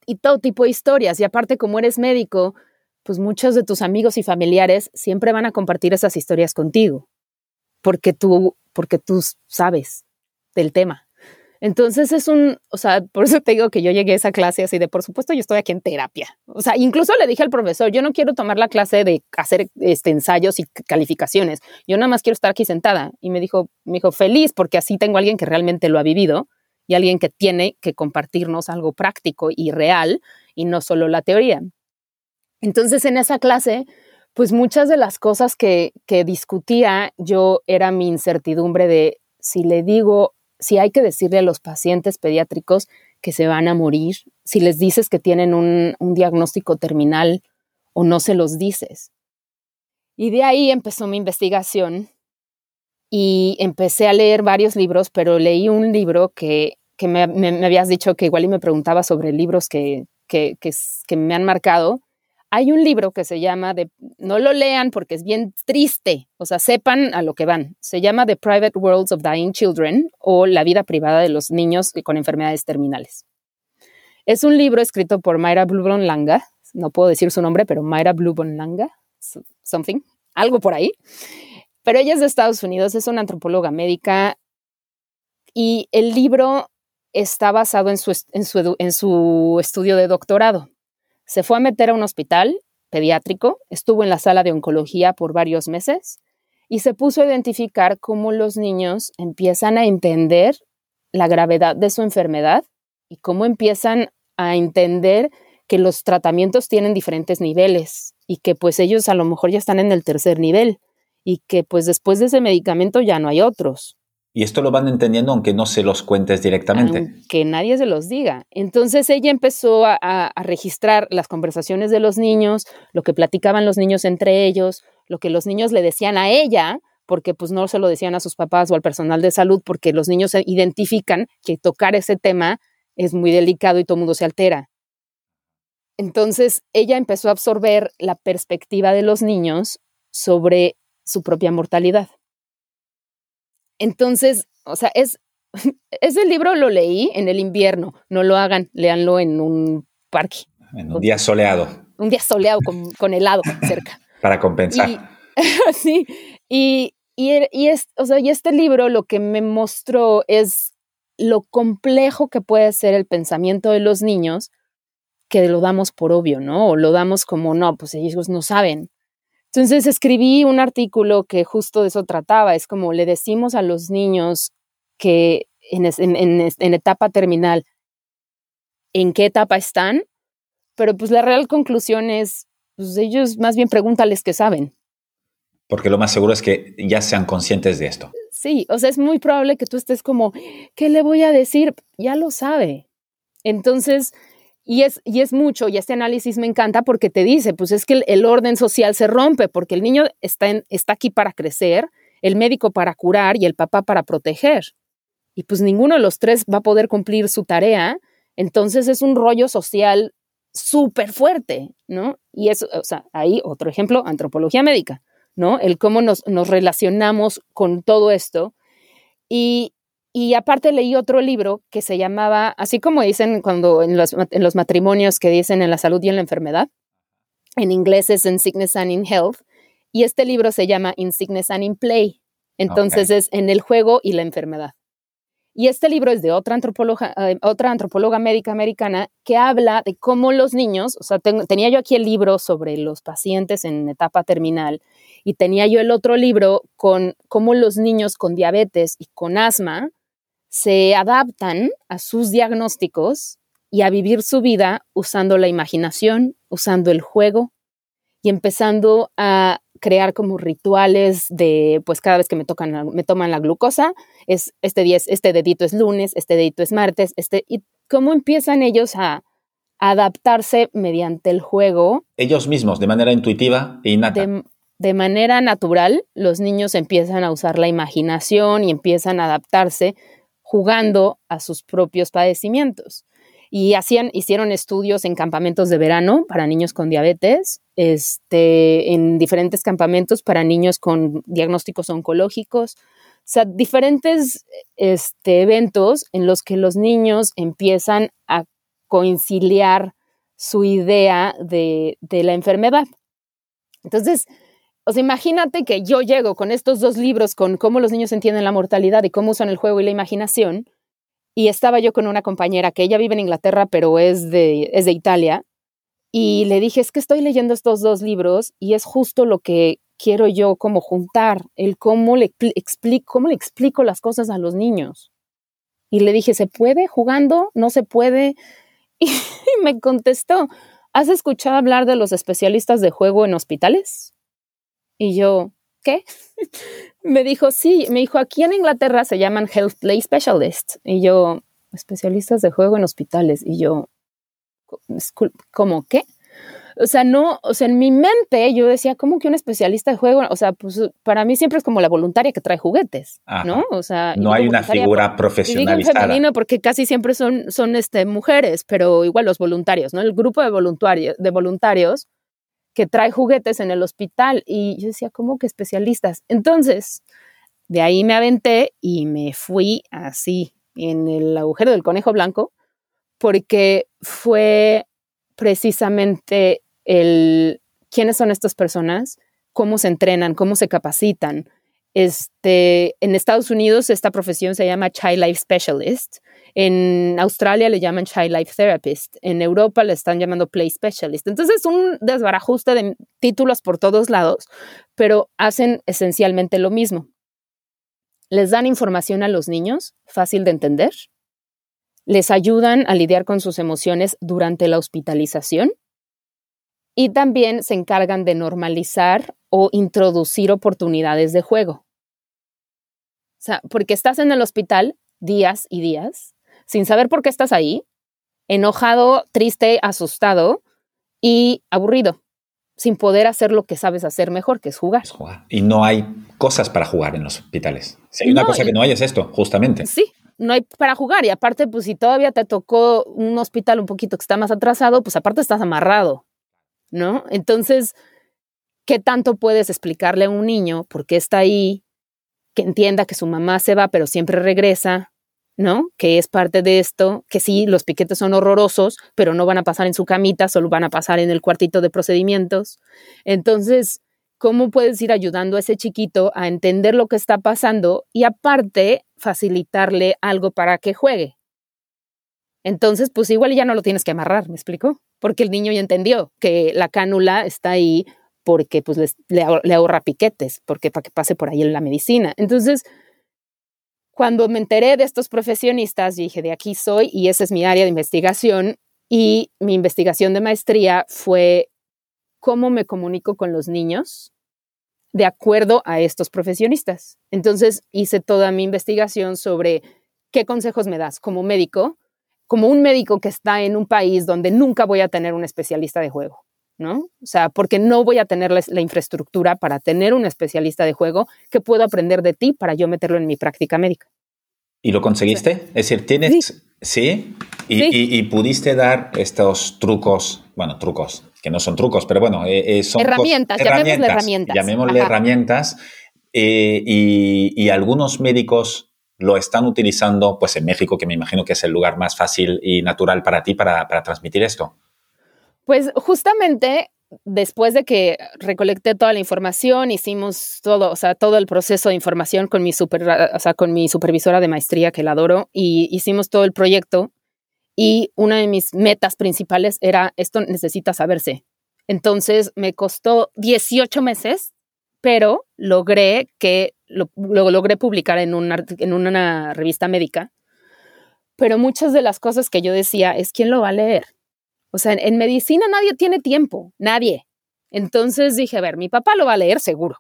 y, todo tipo de historias. Y aparte, como eres médico, pues muchos de tus amigos y familiares siempre van a compartir esas historias contigo, porque tú, porque tú sabes del tema. Entonces es un, o sea, por eso te digo que yo llegué a esa clase así de, por supuesto, yo estoy aquí en terapia. O sea, incluso le dije al profesor, yo no quiero tomar la clase de hacer este, ensayos y calificaciones. Yo nada más quiero estar aquí sentada. Y me dijo, me dijo, feliz porque así tengo alguien que realmente lo ha vivido alguien que tiene que compartirnos algo práctico y real y no solo la teoría. Entonces en esa clase, pues muchas de las cosas que, que discutía yo era mi incertidumbre de si le digo, si hay que decirle a los pacientes pediátricos que se van a morir, si les dices que tienen un, un diagnóstico terminal o no se los dices. Y de ahí empezó mi investigación y empecé a leer varios libros, pero leí un libro que, que me, me, habías dicho que igual y me preguntaba sobre libros que, que, que, que, me han marcado. Hay un libro que se llama, de, no lo lean porque es bien triste, o sea, sepan a lo que van. Se llama The Private Worlds of Dying Children o La vida privada de los niños con enfermedades terminales. Es un libro escrito por Mayra Blubon Langa, no puedo decir su nombre, pero Mayra Blubon Langa, something, algo por ahí. Pero ella es de Estados Unidos, es una antropóloga médica y el libro está basado en su, en su, en su estudio de doctorado. Se fue a meter a un hospital pediátrico, estuvo en la sala de oncología por varios meses y se puso a identificar cómo los niños empiezan a entender la gravedad de su enfermedad y cómo empiezan a entender que los tratamientos tienen diferentes niveles y que pues ellos a lo mejor ya están en el tercer nivel y que pues después de ese medicamento ya no hay otros. Y esto lo van entendiendo aunque no se los cuentes directamente. Que nadie se los diga. Entonces ella empezó a, registrar las conversaciones de los niños, lo que platicaban los niños entre ellos, lo que los niños le decían a ella, porque pues no se lo decían a sus papás o al personal de salud, porque los niños identifican que tocar ese tema es muy delicado y todo el mundo se altera. Entonces ella empezó a absorber la perspectiva de los niños sobre su propia mortalidad. Entonces, o sea, es, [laughs] ese libro lo leí en el invierno, no lo hagan, léanlo en un parque. En un día soleado. Un día soleado con, [laughs] helado cerca. Para compensar. [laughs] sí, y, y, es, o sea, y este libro lo que me mostró es lo complejo que puede ser el pensamiento de los niños, que lo damos por obvio, ¿no? O lo damos como, no, pues ellos no saben. Entonces escribí un artículo que justo de eso trataba. Es como le decimos a los niños que en, en, etapa terminal, en qué etapa están, pero pues la real conclusión es, pues ellos más bien pregúntales qué saben. Porque lo más seguro es que ya sean conscientes de esto. Sí, o sea, es muy probable que tú estés como, ¿qué le voy a decir? Ya lo sabe. Entonces, y es, y es mucho, y este análisis me encanta porque te dice, pues es que el, orden social se rompe, porque el niño está, está aquí para crecer, el médico para curar y el papá para proteger. Y pues ninguno de los tres va a poder cumplir su tarea, entonces es un rollo social súper fuerte, ¿no? Y eso, o sea, ahí otro ejemplo, antropología médica, ¿no? El cómo nos, nos relacionamos con todo esto. Y, y aparte leí otro libro que se llamaba, así como dicen cuando en los, en los matrimonios que dicen en la salud y en la enfermedad, en inglés es In Sickness and in Health, y este libro se llama In Sickness and in Play. Entonces es en el juego y la enfermedad. Y este libro es de otra antropóloga, eh, otra antropóloga médica americana que habla de cómo los niños, o sea, tenía yo aquí el libro sobre los pacientes en etapa terminal y tenía yo el otro libro con cómo los niños con diabetes y con asma se adaptan a sus diagnósticos y a vivir su vida usando la imaginación, usando el juego y empezando a crear como rituales de, pues cada vez que me tocan, me toman la glucosa, es este día, este dedito es lunes, este dedito es martes, este, y cómo empiezan ellos a, adaptarse mediante el juego. Ellos mismos, de manera intuitiva e innata. De, manera natural, los niños empiezan a usar la imaginación y empiezan a adaptarse jugando a sus propios padecimientos. Y hacían, hicieron estudios en campamentos de verano para niños con diabetes, este, en diferentes campamentos para niños con diagnósticos oncológicos, o sea, diferentes este, eventos en los que los niños empiezan a conciliar su idea de, la enfermedad. Entonces, o sea, imagínate que yo llego con estos dos libros, con cómo los niños entienden la mortalidad y cómo usan el juego y la imaginación, y estaba yo con una compañera que ella vive en Inglaterra, pero es de, es de Italia, y le dije, es que estoy leyendo estos dos libros y es justo lo que quiero yo como juntar, el cómo le, explico, cómo le explico las cosas a los niños. Y le dije, ¿se puede jugando? ¿No se puede? [laughs] Y me contestó, ¿has escuchado hablar de los especialistas de juego en hospitales? Y yo, ¿qué? [laughs] me dijo, sí, me dijo, aquí en Inglaterra se llaman Health Play Specialists. Y yo, especialistas de juego en hospitales. Y yo, ¿cómo qué? o sea, no, o sea, en mi mente yo decía, ¿cómo que un especialista de juego? O sea, pues para mí siempre es como la voluntaria que trae juguetes, ¿no? O sea, no hay una figura profesionalizada. Digo femenino porque casi siempre son, son este, mujeres, pero igual los voluntarios, ¿no? El grupo de voluntarios, de voluntarios que trae juguetes en el hospital y yo decía, ¿cómo que especialistas? Entonces, de ahí me aventé y me fui así en el agujero del conejo blanco porque fue precisamente el quiénes son estas personas, cómo se entrenan, cómo se capacitan. Este, en Estados Unidos esta profesión se llama Child Life Specialist, en Australia le llaman Child Life Therapist, en Europa le están llamando Play Specialist. Entonces es un desbarajuste de títulos por todos lados, pero hacen esencialmente lo mismo. Les dan información a los niños, fácil de entender, les ayudan a lidiar con sus emociones durante la hospitalización y también se encargan de normalizar o introducir oportunidades de juego. O sea, porque estás en el hospital días y días sin saber por qué estás ahí, enojado, triste, asustado y aburrido, sin poder hacer lo que sabes hacer mejor, que es jugar. Y no hay cosas para jugar en los hospitales. Si hay una cosa que no hay es esto, justamente. Sí, no hay para jugar. Y aparte, pues si todavía te tocó un hospital un poquito que está más atrasado, pues aparte estás amarrado, ¿no? Entonces, ¿qué tanto puedes explicarle a un niño por qué está ahí? Que entienda que su mamá se va, pero siempre regresa, ¿no? Que es parte de esto, que sí, los piquetes son horrorosos, pero no van a pasar en su camita, solo van a pasar en el cuartito de procedimientos. Entonces, ¿cómo puedes ir ayudando a ese chiquito a entender lo que está pasando y aparte facilitarle algo para que juegue. Entonces, pues igual ya no lo tienes que amarrar, ¿me explico? Porque el niño ya entendió que la cánula está ahí porque pues le, ahorra piquetes, porque para que pase por ahí en la medicina. Entonces, cuando me enteré de estos profesionistas, dije, de aquí soy y esa es mi área de investigación. Y mi investigación de maestría fue cómo me comunico con los niños de acuerdo a estos profesionistas. Entonces hice toda mi investigación sobre qué consejos me das como médico, como un médico que está en un país donde nunca voy a tener un especialista de juego, ¿no? O sea, porque no voy a tener la, infraestructura para tener un especialista de juego que puedo aprender de ti para yo meterlo en mi práctica médica. ¿Y lo conseguiste? es decir, tienes, sí, Y, y, pudiste dar estos trucos, bueno, trucos, que no son trucos, pero bueno, eh, eh, son herramientas, llamémosle herramientas. Llamémosle herramientas. Eh, y, algunos médicos lo están utilizando, pues en México, que me imagino que es el lugar más fácil y natural para ti para, transmitir esto. Pues justamente después de que recolecté toda la información, hicimos todo, o sea, todo el proceso de información con mi, super, o sea, con mi supervisora de maestría, que la adoro, y hicimos todo el proyecto y una de mis metas principales era, esto necesita saberse. Entonces me costó 18 meses, pero logré que lo, logré publicar en una, en una revista médica pero muchas de las cosas que yo decía es, ¿quién lo va a leer? O sea, en, medicina nadie tiene tiempo, nadie. Entonces dije, a ver, mi papá lo va a leer seguro.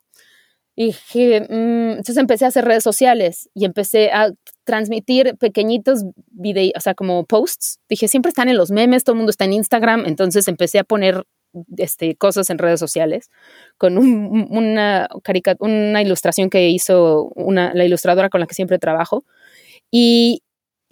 Y dije, mm", entonces empecé a hacer redes sociales y empecé a transmitir pequeñitos videos, o sea, como posts. Dije, siempre están en los memes, todo el mundo está en Instagram, entonces empecé a poner este, cosas en redes sociales con una, una ilustración que hizo una, la ilustradora con la que siempre trabajo. Y,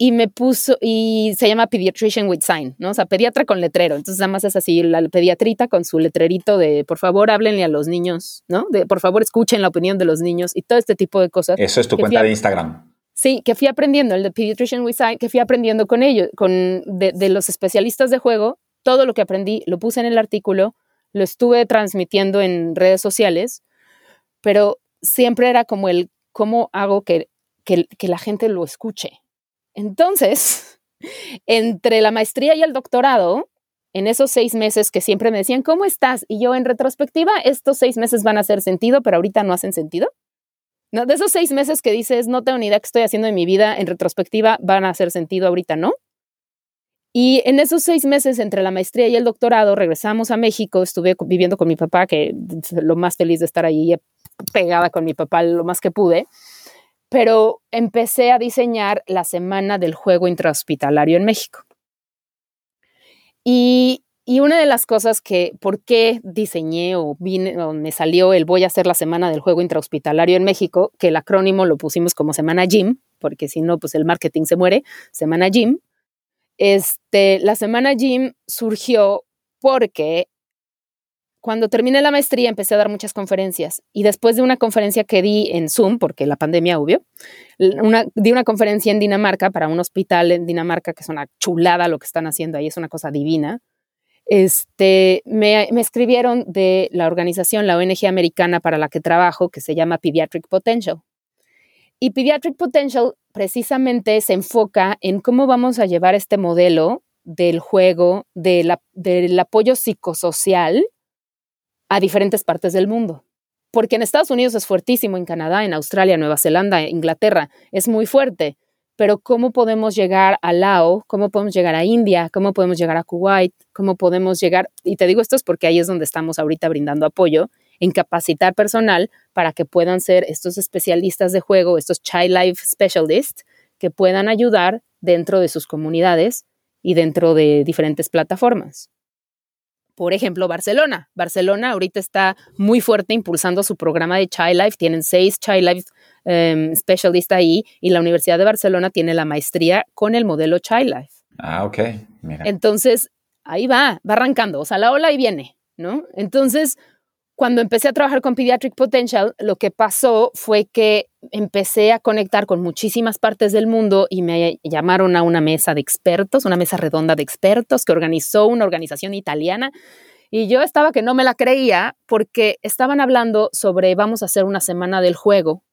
y me puso, y se llama Pediatrician with Sign, ¿no? O sea, pediatra con letrero. Entonces, nada más es así, la pediatrita con su letrerito de, por favor, háblenle a los niños, ¿no? De, por favor, escuchen la opinión de los niños y todo este tipo de cosas. Eso es tu cuenta de Instagram. Sí, que fui aprendiendo, el de Pediatrician with Sign, que fui aprendiendo con ellos, con, de, de los especialistas de juego, todo lo que aprendí lo puse en el artículo, lo estuve transmitiendo en redes sociales, pero siempre era como el cómo hago que, que, que la gente lo escuche. Entonces, [laughs] entre la maestría y el doctorado, en esos seis meses que siempre me decían, ¿cómo estás? Y yo en retrospectiva, estos seis meses van a hacer sentido, pero ahorita no hacen sentido. ¿No? De esos seis meses que dices, no tengo ni idea qué estoy haciendo en mi vida, en retrospectiva van a hacer sentido, ahorita no. Y en esos seis meses entre la maestría y el doctorado regresamos a México, estuve viviendo con mi papá, que lo más feliz de estar ahí, pegada con mi papá lo más que pude, pero empecé a diseñar la semana del juego intrahospitalario en México. Y, y una de las cosas que, ¿por qué diseñé o, vine, o me salió el voy a hacer la semana del juego intrahospitalario en México, que el acrónimo lo pusimos como Semana Gym, porque si no, pues el marketing se muere, Semana Gym, este, la semana Gym surgió porque cuando terminé la maestría empecé a dar muchas conferencias y después de una conferencia que di en Zoom, porque la pandemia obvio, una, di una conferencia en Dinamarca para un hospital en Dinamarca, que es una chulada lo que están haciendo ahí, es una cosa divina. Este, me, me escribieron de la organización, la ONG americana para la que trabajo, que se llama Pediatric Potential. Y Pediatric Potential precisamente se enfoca en cómo vamos a llevar este modelo del juego, del apoyo psicosocial a diferentes partes del mundo. Porque en Estados Unidos es fuertísimo, en Canadá, en Australia, Nueva Zelanda, Inglaterra, es muy fuerte. Pero ¿cómo podemos llegar a Lao? ¿Cómo podemos llegar a India? ¿Cómo podemos llegar a Kuwait? ¿Cómo podemos llegar? Y te digo esto es porque ahí es donde estamos ahorita brindando apoyo en capacitar personal para que puedan ser estos especialistas de juego, estos Child Life Specialists, que puedan ayudar dentro de sus comunidades y dentro de diferentes plataformas. Por ejemplo, Barcelona. Barcelona ahorita está muy fuerte impulsando su programa de Child Life. Tienen seis Child Life um, Specialists ahí y la Universidad de Barcelona tiene la maestría con el modelo Child Life. Ah, ok. Entonces, ahí va, va arrancando. O sea, la ola ahí viene, ¿no? Entonces, cuando empecé a trabajar con Pediatric Potential, lo que pasó fue que empecé a conectar con muchísimas partes del mundo y me llamaron a una mesa de expertos, una mesa redonda de expertos que organizó una organización italiana. Y yo estaba que no me la creía porque estaban hablando sobre vamos a hacer una semana del juego.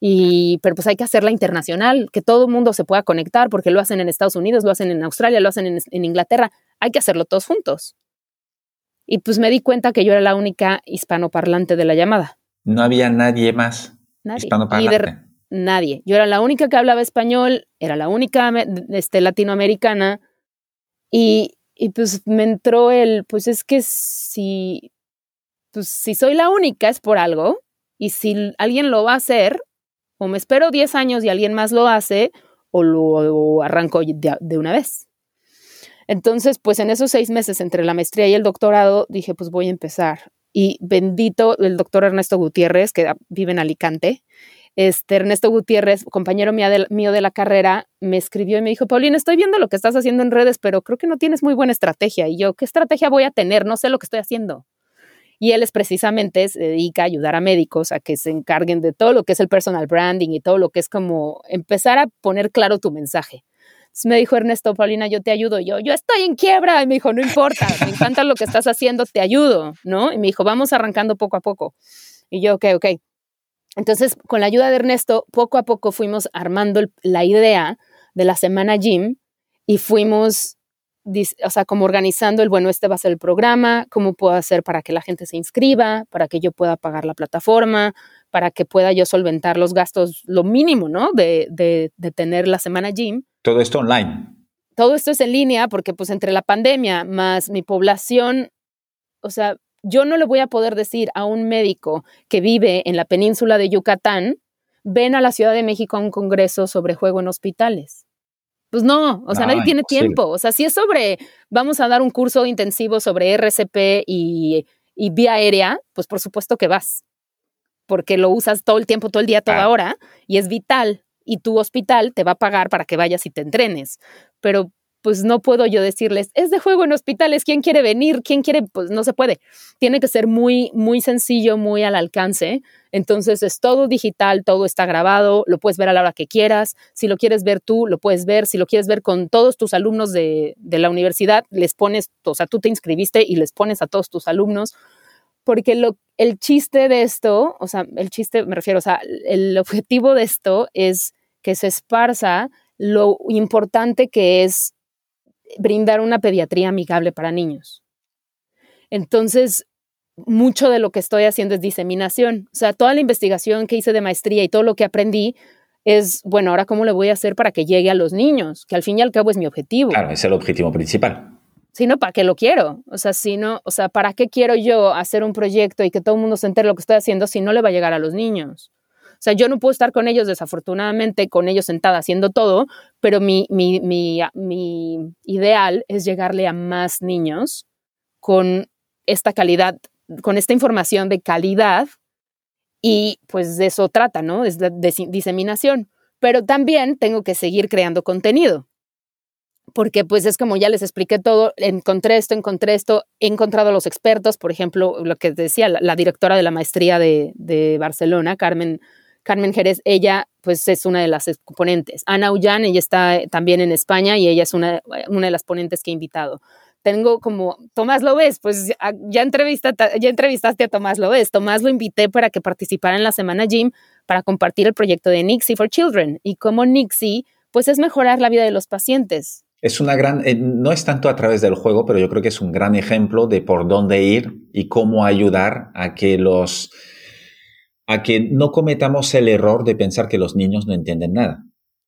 Y, pero pues hay que hacerla internacional, que todo el mundo se pueda conectar, porque lo hacen en Estados Unidos, lo hacen en Australia, lo hacen en, en Inglaterra. Hay que hacerlo todos juntos. Y pues me di cuenta que yo era la única hispanoparlante de la llamada. No había nadie más nadie. hispanoparlante. nadie. Yo era la única que hablaba español, era la única este, latinoamericana. Y, y pues me entró el, pues es que si, pues si soy la única es por algo. Y si alguien lo va a hacer, o me espero 10 años y alguien más lo hace, o lo arranco de una vez. Entonces, pues en esos seis meses entre la maestría y el doctorado, dije, pues voy a empezar. Y bendito el doctor Ernesto Gutiérrez, que vive en Alicante. Este Ernesto Gutiérrez, compañero mío de, la carrera, me escribió y me dijo, Paulina, estoy viendo lo que estás haciendo en redes, pero creo que no tienes muy buena estrategia. Y yo, ¿qué estrategia voy a tener? No sé lo que estoy haciendo. Y él es precisamente, se dedica a ayudar a médicos a que se encarguen de todo lo que es el personal branding y todo lo que es como empezar a poner claro tu mensaje me dijo Ernesto, Paulina, yo te ayudo. yo, yo estoy en quiebra. Y me dijo, no importa, me encanta lo que estás haciendo, te ayudo, ¿no? Y me dijo, vamos arrancando poco a poco. Y yo, ok, ok. Entonces, con la ayuda de Ernesto, poco a poco fuimos armando la idea de la semana gym y fuimos, o sea, como organizando el, bueno, este va a ser el programa, cómo puedo hacer para que la gente se inscriba, para que yo pueda pagar la plataforma, para que pueda yo solventar los gastos, lo mínimo, ¿no? De, de, de tener la semana gym. Todo esto online. Todo esto es en línea porque pues entre la pandemia más mi población, o sea, yo no le voy a poder decir a un médico que vive en la península de Yucatán, ven a la Ciudad de México a un congreso sobre juego en hospitales. Pues no, o sea, nadie tiene tiempo. O sea, si es sobre, vamos a dar un curso intensivo sobre RCP y, y vía aérea, pues por supuesto que vas, porque lo usas todo el tiempo, todo el día, toda hora, y es vital. Y tu hospital te va a pagar para que vayas y te entrenes. Pero pues no puedo yo decirles, es de juego en hospitales, ¿quién quiere venir? ¿Quién quiere? Pues no se puede. Tiene que ser muy, muy sencillo, muy al alcance. Entonces es todo digital, todo está grabado, lo puedes ver a la hora que quieras. Si lo quieres ver tú, lo puedes ver. Si lo quieres ver con todos tus alumnos de, de la universidad, les pones, o sea, tú te inscribiste y les pones a todos tus alumnos. Porque el chiste de esto, o sea, el chiste, me refiero, o sea, el objetivo de esto es que se esparza lo importante que es brindar una pediatría amigable para niños. Entonces, mucho de lo que estoy haciendo es diseminación. O sea, toda la investigación que hice de maestría y todo lo que aprendí es, bueno, ahora cómo le voy a hacer para que llegue a los niños, que al fin y al cabo es mi objetivo. Claro, es el objetivo principal. Si no, ¿para qué lo quiero? O sea, si o sea, ¿para qué quiero yo hacer un proyecto y que todo el mundo se entere lo que estoy haciendo si no le va a llegar a los niños? O sea, yo no puedo estar con ellos, desafortunadamente, con ellos sentada haciendo todo, pero mi, mi, mi, mi ideal es llegarle a más niños con esta calidad, con esta información de calidad y pues de eso trata, ¿no? Es la diseminación. Pero también tengo que seguir creando contenido porque pues es como ya les expliqué todo, encontré esto, encontré esto, he encontrado a los expertos, por ejemplo, lo que decía la, directora de la maestría de, de Barcelona, Carmen Carmen Jerez, ella pues es una de las ponentes. Ana Ullán, ella está también en España y ella es una, una de las ponentes que he invitado. Tengo como, Tomás lo ves, pues ya, ya entrevistaste a Tomás lo ves. Tomás lo invité para que participara en la Semana Gym para compartir el proyecto de Nixie for Children y cómo Nixie pues es mejorar la vida de los pacientes. Es una gran, eh, no es tanto a través del juego, pero yo creo que es un gran ejemplo de por dónde ir y cómo ayudar a que los, a que no cometamos el error de pensar que los niños no entienden nada.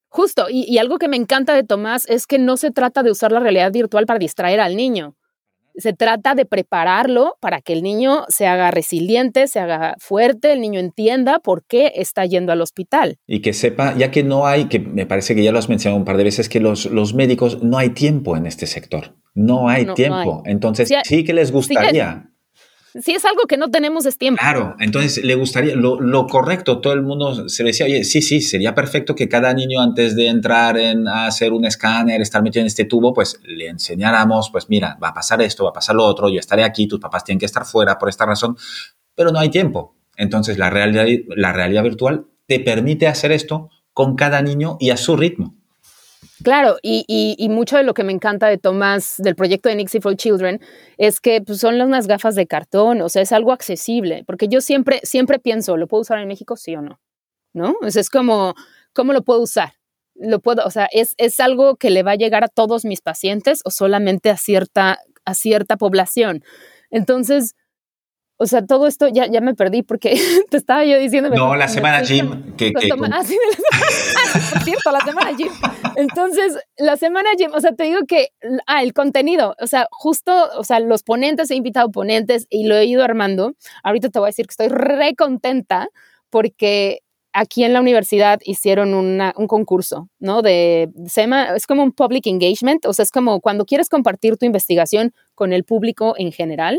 Justo, y, algo que me encanta de Tomás es que no se trata de usar la realidad virtual para distraer al niño. Se trata de prepararlo para que el niño se haga resiliente, se haga fuerte, el niño entienda por qué está yendo al hospital. Y que sepa, ya que no hay, que me parece que ya lo has mencionado un par de veces, que los, los médicos no hay tiempo en este sector. No hay tiempo. Entonces, sí, que les gustaría si es algo que no tenemos es tiempo. Claro, entonces le gustaría, lo, correcto, todo el mundo se decía, oye, sí, sí, sería perfecto que cada niño antes de entrar en, a hacer un escáner, estar metido en este tubo, pues le enseñáramos, pues mira, va a pasar esto, va a pasar lo otro, yo estaré aquí, tus papás tienen que estar fuera por esta razón, pero no hay tiempo. Entonces la realidad, la realidad virtual te permite hacer esto con cada niño y a su ritmo. Claro, y, mucho de lo que me encanta de Tomás, del proyecto de Nixie for Children, es que pues, son unas gafas de cartón, o sea, es algo accesible, porque yo siempre, siempre pienso, ¿lo puedo usar en México? Sí o no, ¿no? O es como, ¿cómo lo puedo usar? Lo puedo, o sea, ¿es, ¿es algo que le va a llegar a todos mis pacientes o solamente a cierta, a cierta población? Entonces, o sea, todo esto ya, ya me perdí porque [laughs] te estaba yo diciendo. No, la semana [laughs] gym. Que, que ah, sí, por cierto, la semana gym. Entonces, la semana gym, o sea, te digo que, ah, el contenido, o sea, justo, o sea, los ponentes, he invitado ponentes y lo he ido armando. Ahorita te voy a decir que estoy re contenta porque aquí en la universidad hicieron un concurso, ¿no? De, se llama, es como un public engagement, o sea, es como cuando quieres compartir tu investigación con el público en general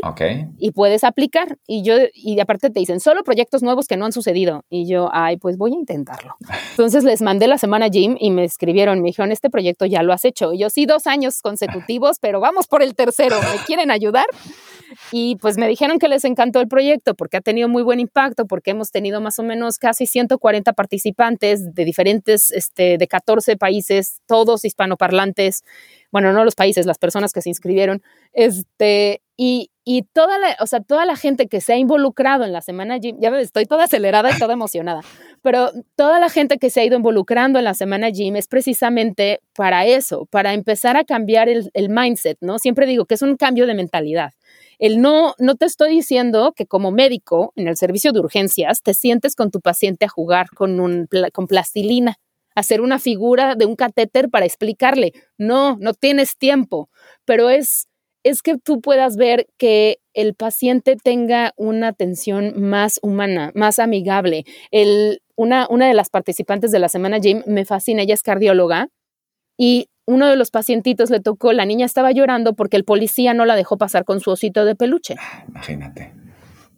y puedes aplicar. Y yo, y aparte te dicen, solo proyectos nuevos que no han sucedido. Y yo, ay, pues voy a intentarlo. Entonces les mandé la semana Jim y me escribieron, me dijeron, este proyecto ya lo has hecho. Y yo, sí, dos años consecutivos, pero vamos por el tercero. ¿Me quieren ayudar? Y pues me dijeron que les encantó el proyecto porque ha tenido muy buen impacto, porque hemos tenido más o menos casi 140 participantes de diferentes, este, de 14 países, todos hispanoparlantes, bueno, no los países, las personas que se inscribieron, este, y, y toda la, o sea, toda la gente que se ha involucrado en la Semana Gym, ya estoy toda acelerada y toda emocionada, pero toda la gente que se ha ido involucrando en la Semana Gym es precisamente para eso, para empezar a cambiar el, el mindset, ¿no? Siempre digo que es un cambio de mentalidad. El no, no te estoy diciendo que como médico en el servicio de urgencias te sientes con tu paciente a jugar con, un, con plastilina, hacer una figura de un catéter para explicarle. No, no tienes tiempo, pero es, es que tú puedas ver que el paciente tenga una atención más humana, más amigable. El, una, una de las participantes de la semana Jim me fascina, ella es cardióloga y uno de los pacientitos le tocó, la niña estaba llorando porque el policía no la dejó pasar con su osito de peluche. Imagínate.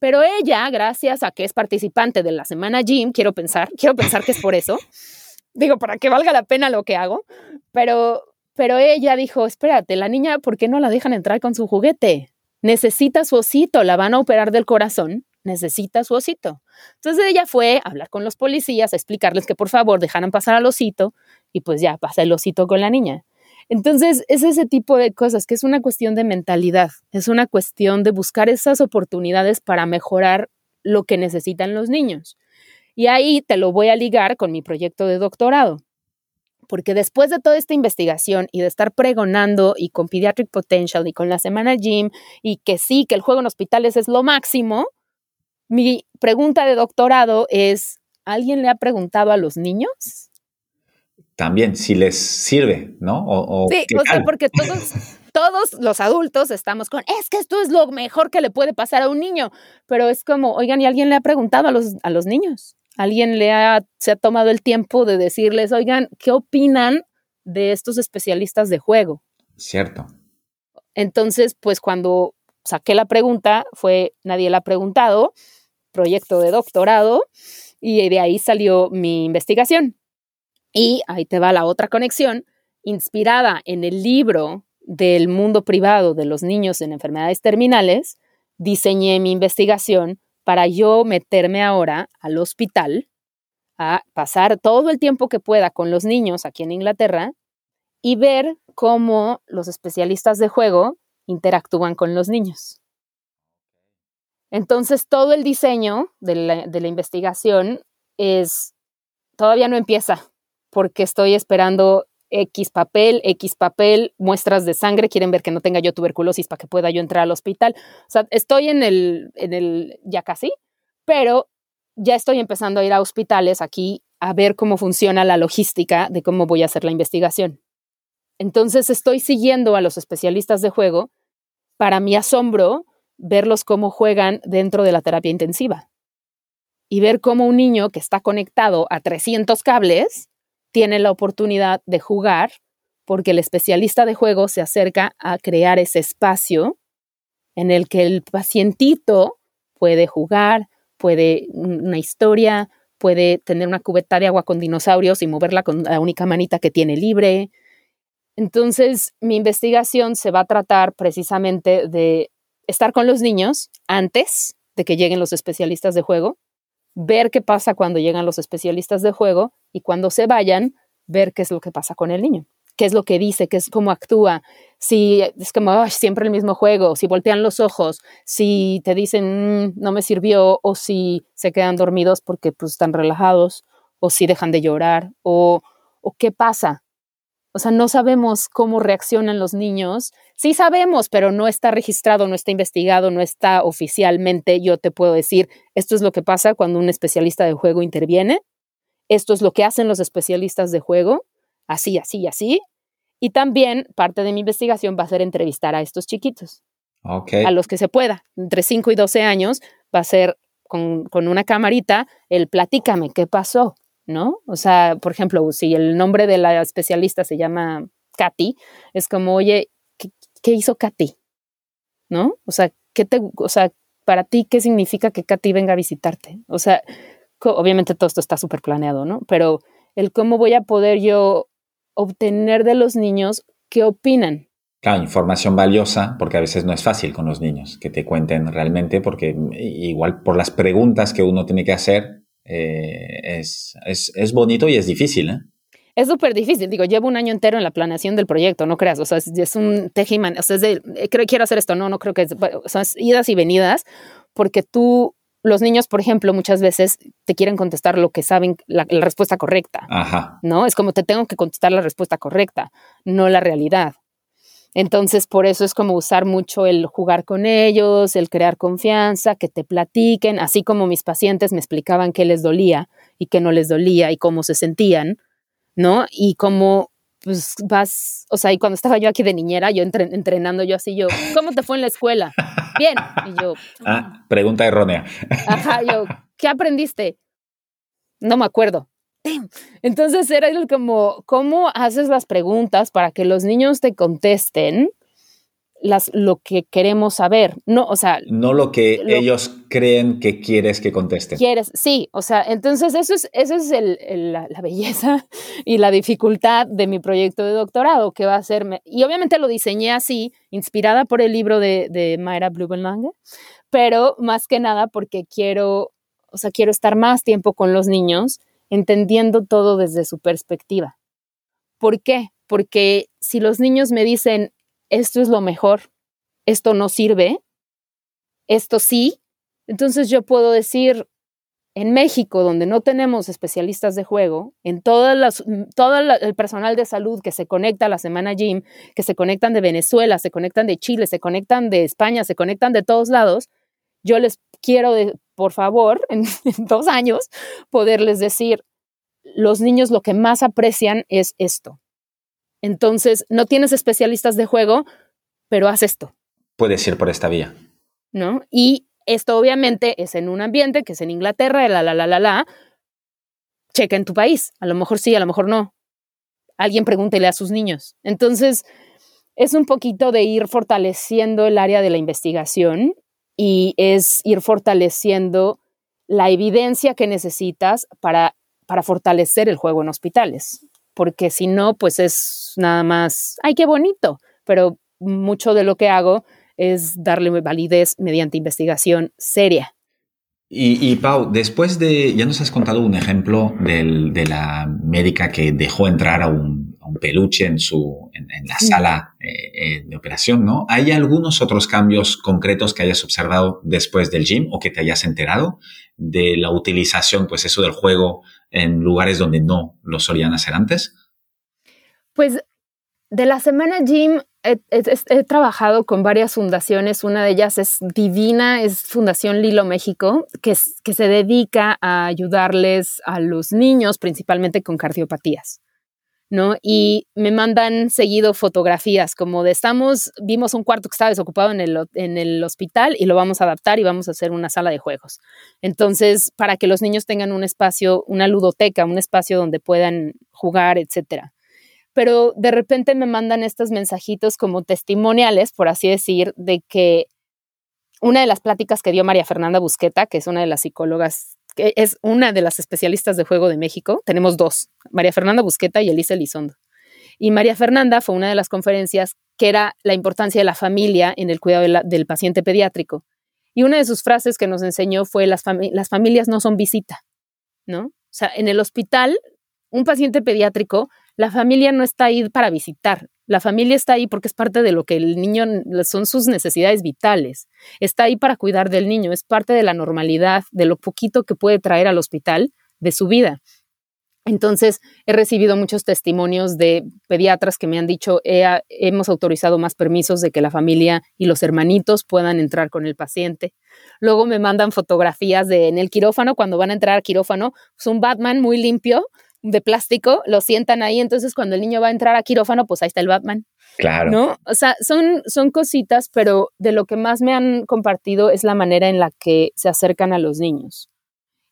Pero ella, gracias a que es participante de la semana Jim, quiero pensar, quiero pensar que es por eso. [laughs] Digo, para que valga la pena lo que hago. Pero, pero ella dijo, espérate, la niña, ¿por qué no la dejan entrar con su juguete? Necesita su osito, la van a operar del corazón, necesita su osito. Entonces ella fue a hablar con los policías, a explicarles que por favor dejaran pasar al osito y pues ya pasa el osito con la niña. Entonces, es ese tipo de cosas que es una cuestión de mentalidad, es una cuestión de buscar esas oportunidades para mejorar lo que necesitan los niños. Y ahí te lo voy a ligar con mi proyecto de doctorado, porque después de toda esta investigación y de estar pregonando y con Pediatric Potential y con la Semana Gym y que sí, que el juego en hospitales es lo máximo, mi pregunta de doctorado es, ¿alguien le ha preguntado a los niños? También si les sirve, ¿no? O, sí, o sea, porque todos, [laughs] todos los adultos estamos con, es que esto es lo mejor que le puede pasar a un niño, pero es como, oigan, ¿y alguien le ha preguntado a los, a los niños? ¿Alguien le ha, se ha tomado el tiempo de decirles, oigan, ¿qué opinan de estos especialistas de juego? Cierto. Entonces, pues cuando saqué la pregunta, fue, nadie la ha preguntado, proyecto de doctorado, y de ahí salió mi investigación. Y ahí te va la otra conexión, inspirada en el libro del mundo privado de los niños en enfermedades terminales, diseñé mi investigación para yo meterme ahora al hospital a pasar todo el tiempo que pueda con los niños aquí en Inglaterra y ver cómo los especialistas de juego interactúan con los niños. Entonces, todo el diseño de la, de la investigación es, todavía no empieza, porque estoy esperando X papel, X papel, muestras de sangre, quieren ver que no tenga yo tuberculosis para que pueda yo entrar al hospital. O sea, estoy en el, en el, ya casi, pero ya estoy empezando a ir a hospitales aquí a ver cómo funciona la logística de cómo voy a hacer la investigación. Entonces estoy siguiendo a los especialistas de juego para mi asombro verlos cómo juegan dentro de la terapia intensiva y ver cómo un niño que está conectado a 300 cables tiene la oportunidad de jugar porque el especialista de juego se acerca a crear ese espacio en el que el pacientito puede jugar, puede una historia, puede tener una cubeta de agua con dinosaurios y moverla con la única manita que tiene libre. Entonces, mi investigación se va a tratar precisamente de estar con los niños antes de que lleguen los especialistas de juego, ver qué pasa cuando llegan los especialistas de juego y cuando se vayan, ver qué es lo que pasa con el niño, qué es lo que dice, qué es cómo actúa, si es como siempre el mismo juego, si voltean los ojos, si te dicen mm, no me sirvió o si se quedan dormidos porque pues están relajados o si dejan de llorar o, o qué pasa. O sea, no sabemos cómo reaccionan los niños. Sí sabemos, pero no está registrado, no está investigado, no está oficialmente. Yo te puedo decir, esto es lo que pasa cuando un especialista de juego interviene esto es lo que hacen los especialistas de juego, así, así, así. Y también parte de mi investigación va a ser entrevistar a estos chiquitos. A los que se pueda. Entre 5 y 12 años va a ser con, una camarita el platícame qué pasó, ¿no? O sea, por ejemplo, si el nombre de la especialista se llama Katy, es como, oye, ¿qué, hizo Katy? ¿No? O sea, ¿qué te, o sea, para ti, ¿qué significa que Katy venga a visitarte? O sea, obviamente todo esto está súper planeado, ¿no? Pero el cómo voy a poder yo obtener de los niños qué opinan. Claro, información valiosa, porque a veces no es fácil con los niños que te cuenten realmente, porque igual por las preguntas que uno tiene que hacer, eh, es, es, bonito y es difícil, ¿eh? es súper difícil. Digo, llevo un año entero en la planeación del proyecto, no creas. O sea, es, un tejiman. O sea, es de, eh, creo quiero hacer esto. No, no creo que. O sea, es idas y venidas, porque tú, los niños, por ejemplo, muchas veces te quieren contestar lo que saben, la, respuesta correcta. Ajá. ¿No? Es como te tengo que contestar la respuesta correcta, no la realidad. Entonces, por eso es como usar mucho el jugar con ellos, el crear confianza, que te platiquen, así como mis pacientes me explicaban qué les dolía y qué no les dolía y cómo se sentían ¿no? Y como pues vas, o sea, y cuando estaba yo aquí de niñera, yo entrenando yo así, yo, ¿cómo te fue en la escuela? Bien. Y yo, ah, pregunta errónea. Ajá, yo, ¿qué aprendiste? No me acuerdo. Entonces era como, ¿cómo haces las preguntas para que los niños te contesten las, lo que queremos saber, no, o sea... No lo que ellos creen que quieres que contesten. Quieres, sí, o sea, entonces eso es, eso es la, belleza y la dificultad de mi proyecto de doctorado, que va a ser, y obviamente lo diseñé así, inspirada por el libro de, de Mayra Blumenlange, pero más que nada porque quiero, o sea, quiero estar más tiempo con los niños, entendiendo todo desde su perspectiva. ¿Por qué? Porque si los niños me dicen, esto es lo mejor, esto no sirve, esto sí. Entonces yo puedo decir, en México, donde no tenemos especialistas de juego, en todas las, todo el personal de salud que se conecta a la Semana Gym, que se conectan de Venezuela, se conectan de Chile, se conectan de España, se conectan de todos lados, yo les quiero, por favor, [laughs] en dos años, poderles decir, los niños lo que más aprecian es esto. Entonces, no tienes especialistas de juego, pero haz esto. Puedes ir por esta vía. ¿No? Y esto obviamente es en un ambiente que es en Inglaterra, la, la, la, la, la. Checa en tu país. A lo mejor sí, a lo mejor no. Alguien pregúntele a sus niños. Entonces, es un poquito de ir fortaleciendo el área de la investigación y es ir fortaleciendo la evidencia que necesitas para, para fortalecer el juego en hospitales porque si no, pues es nada más, ay, qué bonito, pero mucho de lo que hago es darle validez mediante investigación seria. Y, Pau, después de, ya nos has contado un ejemplo de la médica que dejó entrar a un, peluche en, su, en, la sala eh, eh, de operación, ¿no? ¿Hay algunos otros cambios concretos que hayas observado después del gym o que te hayas enterado de la utilización, pues eso del juego en lugares donde no lo solían hacer antes? Pues de la Semana Gym he, trabajado con varias fundaciones. Una de ellas es Divina, es Fundación Lilo México, que, que se dedica a ayudarles a los niños, principalmente con cardiopatías. ¿No? Y me mandan seguido fotografías como de estamos, vimos un cuarto que estaba desocupado en el, en el hospital y lo vamos a adaptar y vamos a hacer una sala de juegos. Entonces, para que los niños tengan un espacio, una ludoteca, un espacio donde puedan jugar, etcétera. Pero de repente me mandan estos mensajitos como testimoniales, por así decir, de que una de las pláticas que dio María Fernanda Busqueta, que es una de las psicólogas que es una de las especialistas de juego de México. Tenemos dos, María Fernanda Busqueta y Elisa Elizondo. Y María Fernanda fue una de las conferencias que era la importancia de la familia en el cuidado del paciente pediátrico. Y una de sus frases que nos enseñó fue las, las familias no son visita, ¿no? O sea, en el hospital, un paciente pediátrico, la familia no está ahí para visitar, la familia está ahí porque es parte de lo que el niño son sus necesidades vitales. Está ahí para cuidar del niño, es parte de la normalidad, de lo poquito que puede traer al hospital de su vida. Entonces, he recibido muchos testimonios de pediatras que me han dicho, hemos autorizado más permisos de que la familia y los hermanitos puedan entrar con el paciente. Luego me mandan fotografías de en el quirófano, cuando van a entrar al quirófano, es un Batman muy limpio, de plástico, lo sientan ahí, entonces cuando el niño va a entrar a quirófano, pues ahí está el Batman. Claro. ¿No? O sea, son, son cositas, pero de lo que más me han compartido es la manera en la que se acercan a los niños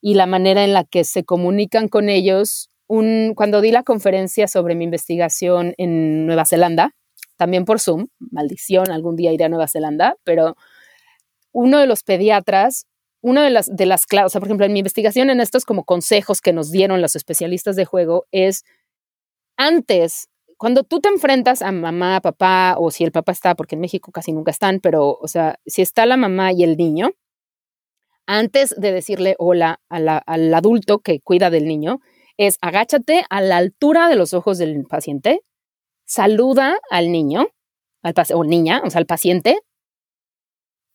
y la manera en la que se comunican con ellos. Un, cuando di la conferencia sobre mi investigación en Nueva Zelanda, también por Zoom, maldición, algún día iré a Nueva Zelanda, pero uno de los pediatras una de las, de las claves, o sea, por ejemplo, en mi investigación en estos como consejos que nos dieron los especialistas de juego es antes, cuando tú te enfrentas a mamá, papá, o si el papá está, porque en México casi nunca están, pero, o sea, si está la mamá y el niño, antes de decirle hola al adulto que cuida del niño, es agáchate a la altura de los ojos del paciente, saluda al niño, al o niña, o sea, al paciente,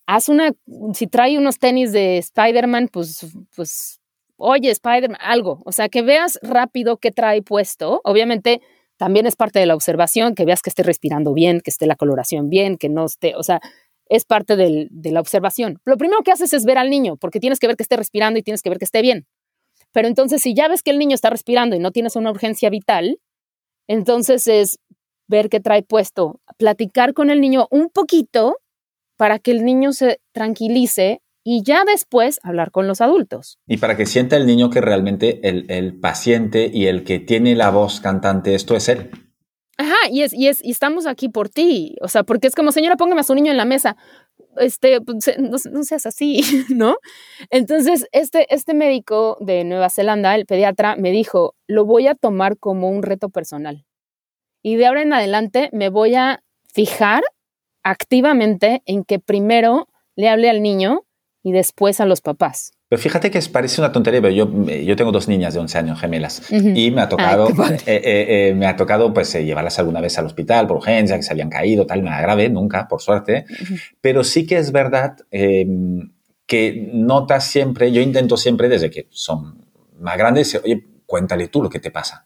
haz una, si trae unos tenis de Spider-Man, pues, pues, oye, Spider-Man, algo, o sea, que veas rápido qué trae puesto, obviamente también es parte de la observación, que veas que esté respirando bien, que esté la coloración bien, que no esté, o sea, es parte de la observación. Lo primero que haces es ver al niño, porque tienes que ver que esté respirando y tienes que ver que esté bien. Pero entonces, si ya ves que el niño está respirando y no tienes una urgencia vital, entonces es ver qué trae puesto, platicar con el niño un poquito para que el niño se tranquilice y ya después hablar con los adultos. Y para que sienta el niño que realmente el, el paciente y el que tiene la voz cantante, esto es él. Ajá, y, es, y, es, y estamos aquí por ti. O sea, porque es como, señora, póngame a su niño en la mesa. Este, pues, no, seas así, [laughs] ¿no? Entonces, este, este médico de Nueva Zelanda, el pediatra, me dijo, lo voy a tomar como un reto personal. Y de ahora en adelante me voy a fijar activamente en que primero le hable al niño y después a los papás. Pero fíjate que parece una tontería, pero yo, yo tengo dos niñas de 11 años gemelas y me ha tocado, eh, eh, eh, me ha tocado pues llevarlas alguna vez al hospital por urgencia, que se habían caído, tal, nada grave, nunca, por suerte. Pero sí que es verdad em, que notas siempre, yo intento siempre desde que son más grandes, oye, cuéntale tú lo que te pasa.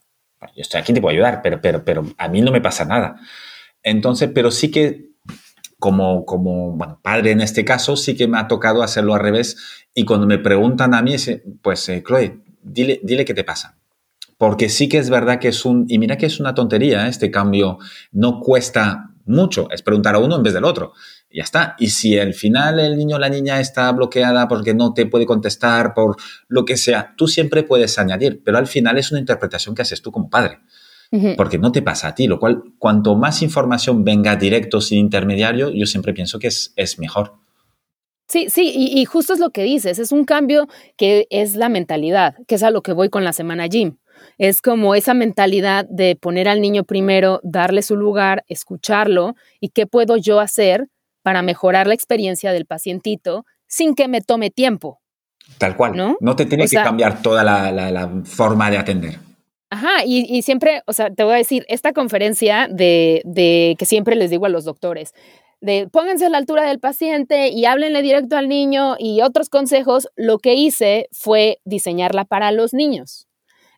yo estoy aquí, te puedo ayudar, pero, pero, pero a mí no me pasa nada. Entonces, pero sí que como, como bueno, padre en este caso, sí que me ha tocado hacerlo al revés. Y cuando me preguntan a mí, pues, eh, Chloe, dile, dile qué te pasa. Porque sí que es verdad que es un, y mira que es una tontería, ¿eh? este cambio no cuesta mucho, es preguntar a uno en vez del otro. Ya está. Y si al final el niño o la niña está bloqueada porque no te puede contestar por lo que sea, tú siempre puedes añadir, pero al final es una interpretación que haces tú como padre porque no te pasa a ti, lo cual cuanto más información venga directo sin intermediario, yo siempre pienso que es, es mejor. Sí, sí, y, justo es lo que dices, es un cambio que es la mentalidad, que es a lo que voy con la semana gym. Es como esa mentalidad de poner al niño primero, darle su lugar, escucharlo y qué puedo yo hacer para mejorar la experiencia del pacientito sin que me tome tiempo. Tal cual. No, no te tiene que cambiar toda la, la forma de atender. Ajá, y, siempre, o sea, te voy a decir, esta conferencia de, de, que siempre les digo a los doctores, de pónganse a la altura del paciente y háblenle directo al niño y otros consejos, lo que hice fue diseñarla para los niños.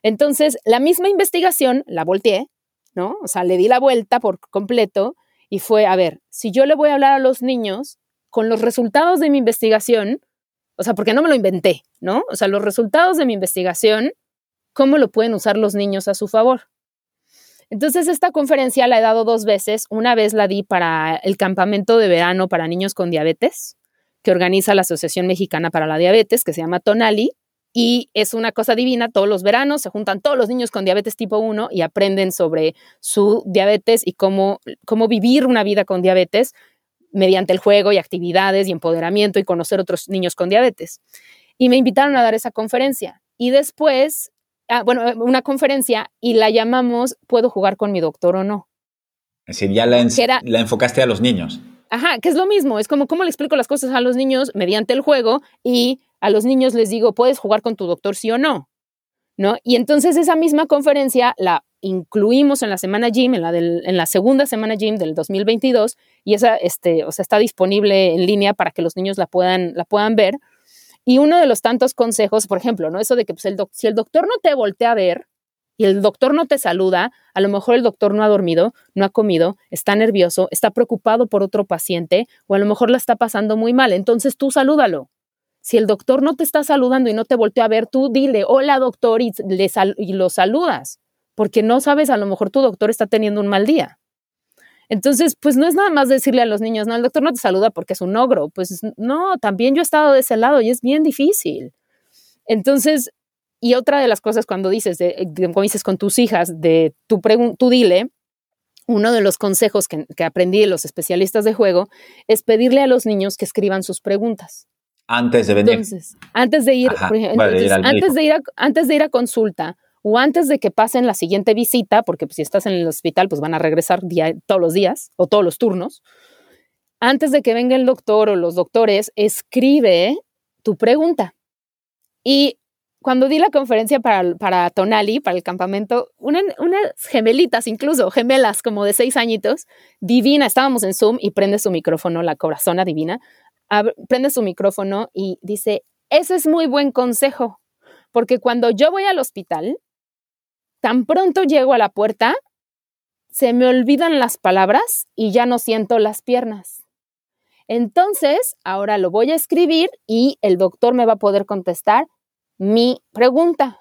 Entonces, la misma investigación la volteé, ¿no? O sea, le di la vuelta por completo y fue, a ver, si yo le voy a hablar a los niños con los resultados de mi investigación, o sea, porque no me lo inventé, ¿no? O sea, los resultados de mi investigación cómo lo pueden usar los niños a su favor. Entonces, esta conferencia la he dado dos veces. Una vez la di para el campamento de verano para niños con diabetes, que organiza la Asociación Mexicana para la Diabetes, que se llama Tonali. Y es una cosa divina, todos los veranos se juntan todos los niños con diabetes tipo 1 y aprenden sobre su diabetes y cómo, cómo vivir una vida con diabetes mediante el juego y actividades y empoderamiento y conocer otros niños con diabetes. Y me invitaron a dar esa conferencia. Y después ah, bueno, eh, una conferencia y la llamamos ¿Puedo jugar con mi doctor o no? Es decir, ya la, la enfocaste a los niños. Ajá, que es lo mismo, es como cómo le explico las cosas a los niños mediante el juego y a los niños les digo, ¿puedes jugar con tu doctor sí o no? ¿No? Y entonces esa misma conferencia la incluimos en la semana Gym, en la, en la segunda semana Gym del 2022, y esa este, o sea, está disponible en línea para que los niños la puedan, la puedan ver. Y uno de los tantos consejos, por ejemplo, ¿no? Eso de que pues, si el doctor no te voltea a ver y el doctor no te saluda, a lo mejor el doctor no ha dormido, no ha comido, está nervioso, está preocupado por otro paciente o a lo mejor la está pasando muy mal. Entonces tú salúdalo. Si el doctor no te está saludando y no te voltea a ver, tú dile, hola doctor, y, le y lo saludas, porque no sabes, a lo mejor tu doctor está teniendo un mal día. Entonces, pues no es nada más decirle a los niños, no, el doctor no te saluda porque es un ogro. Pues no, también yo he estado de ese lado y es bien difícil. Entonces, y otra de las cosas cuando dices, como dices con tus hijas, de tu, tú dile, uno de los consejos que, aprendí de los especialistas de juego es pedirle a los niños que escriban sus preguntas. Antes de venir. Entonces, antes de ir, antes, de ir antes de ir a consulta, o antes de que pasen la siguiente visita, porque pues, si estás en el hospital, pues van a regresar todos los días o todos los turnos. Antes de que venga el doctor o los doctores, escribe tu pregunta. Y cuando di la conferencia para, para Tonali, para el campamento, unas gemelitas, incluso gemelas como de seis añitos, divina, estábamos en Zoom y prende su micrófono, la corazona divina, prende su micrófono y dice, ese es muy buen consejo, porque cuando yo voy al hospital, tan pronto llego a la puerta, se me olvidan las palabras y ya no siento las piernas. Entonces, ahora lo voy a escribir y el doctor me va a poder contestar mi pregunta.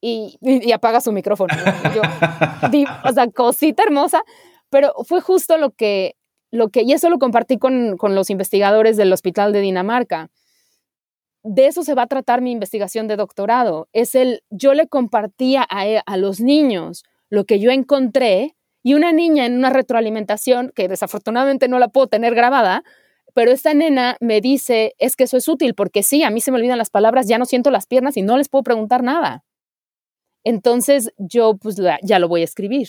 Y, apaga su micrófono. [laughs] o sea, cosita hermosa, pero fue justo lo que, lo que y eso lo compartí con, con los investigadores del Hospital de Dinamarca. De eso se va a tratar mi investigación de doctorado. Es el, yo le compartía a, a los niños lo que yo encontré y una niña en una retroalimentación, que desafortunadamente no la puedo tener grabada, pero esta nena me dice, es que eso es útil, porque sí, a mí se me olvidan las palabras, ya no siento las piernas y no les puedo preguntar nada. Entonces yo pues ya lo voy a escribir.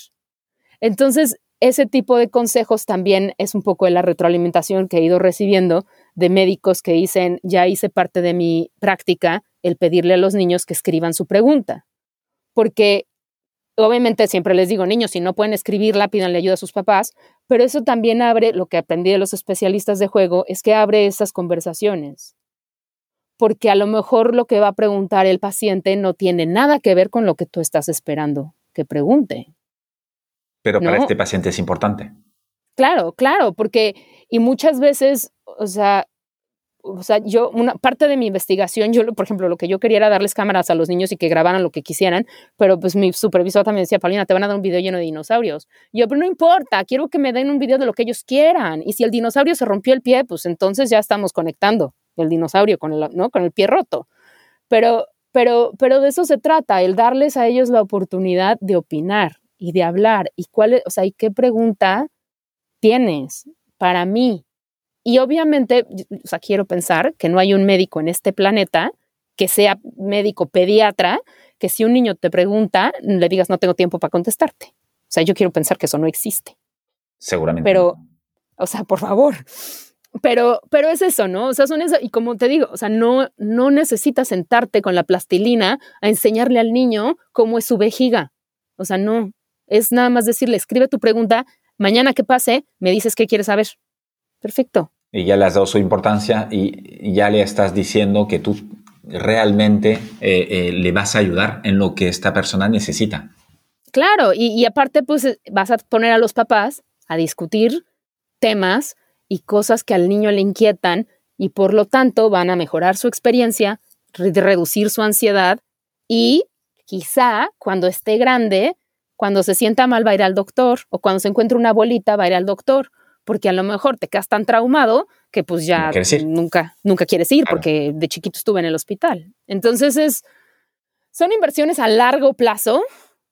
Entonces ese tipo de consejos también es un poco de la retroalimentación que he ido recibiendo de médicos que dicen, ya hice parte de mi práctica el pedirle a los niños que escriban su pregunta. Porque obviamente siempre les digo, niños, si no pueden escribirla, pídanle ayuda a sus papás, pero eso también abre, lo que aprendí de los especialistas de juego, es que abre esas conversaciones. Porque a lo mejor lo que va a preguntar el paciente no tiene nada que ver con lo que tú estás esperando que pregunte. Pero para este paciente es importante. Claro, claro, porque, y muchas veces, o sea, o sea, yo, una parte de mi investigación, yo, por ejemplo, lo que yo quería era darles cámaras a los niños y que grabaran lo que quisieran, pero pues mi supervisor también decía, Paulina, te van a dar un video lleno de dinosaurios. yo, pero no importa, quiero que me den un video de lo que ellos quieran. Y si el dinosaurio se rompió el pie, pues entonces ya estamos conectando el dinosaurio con el, ¿no? con el pie roto. Pero, pero, pero de eso se trata, el darles a ellos la oportunidad de opinar y de hablar. ¿Y cuál o sea, y qué pregunta tienes para mí? Y obviamente, o sea, quiero pensar que no hay un médico en este planeta que sea médico pediatra, que si un niño te pregunta, le digas no tengo tiempo para contestarte. O sea, yo quiero pensar que eso no existe. Seguramente. Pero, o sea, por favor. Pero, pero es eso, ¿no? O sea, son eso. Y como te digo, o sea, no, no necesitas sentarte con la plastilina a enseñarle al niño cómo es su vejiga. O sea, no. Es nada más decirle, escribe tu pregunta, mañana que pase, me dices qué quieres saber. Perfecto y ya le has dado su importancia y ya le estás diciendo que tú realmente eh, eh, le vas a ayudar en lo que esta persona necesita. Claro, y, aparte pues eh, vas a poner a los papás a discutir temas y cosas que al niño le inquietan y por lo tanto van a mejorar su experiencia, reducir su ansiedad y quizá cuando esté grande, cuando se sienta mal va a ir al doctor o cuando se encuentre una bolita va a ir al doctor porque a lo mejor te quedas tan traumado que pues ya nunca, nunca quieres ir porque de chiquito estuve en el hospital. Entonces es, son inversiones a largo plazo,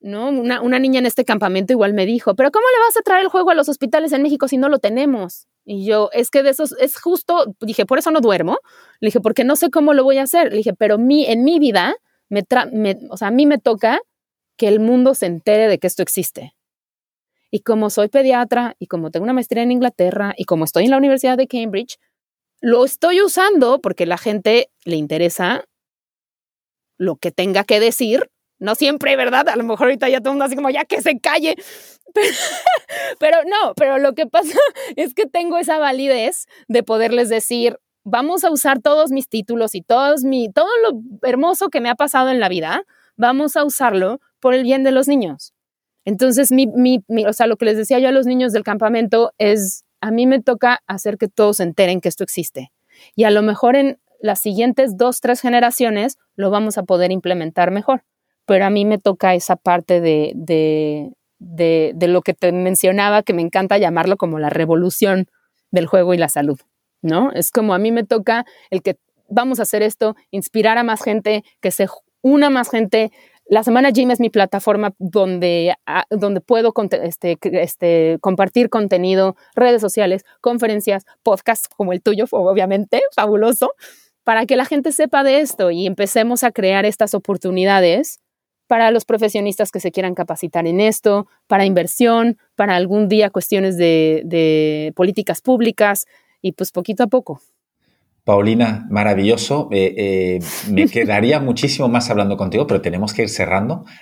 ¿no? Una, una, niña en este campamento igual me dijo, pero ¿cómo le vas a traer el juego a los hospitales en México si no lo tenemos? Y yo, es que de esos, es justo, dije, por eso no duermo. Le dije, porque no sé cómo lo voy a hacer. Le dije, pero mi, en mi vida, me, me o sea, a mí me toca que el mundo se entere de que esto existe. Y como soy pediatra y como tengo una maestría en Inglaterra y como estoy en la Universidad de Cambridge, lo estoy usando porque la gente le interesa lo que tenga que decir. No siempre, ¿verdad? A lo mejor ahorita ya todo el mundo así como, ya que se calle. [laughs] Pero, no, pero lo que pasa [laughs] es que tengo esa validez de poderles decir, vamos a usar todos mis títulos y todos mi, todo lo hermoso que me ha pasado en la vida, vamos a usarlo por el bien de los niños. Entonces, mi, o sea, lo que les decía yo a los niños del campamento es, a mí me toca hacer que todos se enteren que esto existe. Y a lo mejor en las siguientes dos, tres generaciones lo vamos a poder implementar mejor. Pero a mí me toca esa parte de, de, de, de lo que te mencionaba, que me encanta llamarlo como la revolución del juego y la salud, ¿no? Es como a mí me toca el que vamos a hacer esto, inspirar a más gente, que se una más gente, la Semana Gym es mi plataforma donde, ah, donde puedo este, este, compartir contenido, redes sociales, conferencias, podcasts como el tuyo, obviamente, fabuloso, para que la gente sepa de esto y empecemos a crear estas oportunidades para los profesionistas que se quieran capacitar en esto, para inversión, para algún día cuestiones de, de políticas públicas y pues poquito a poco. Paulina, maravilloso. Eh, eh, me [laughs] quedaría muchísimo más hablando contigo, pero tenemos que ir cerrando. [laughs]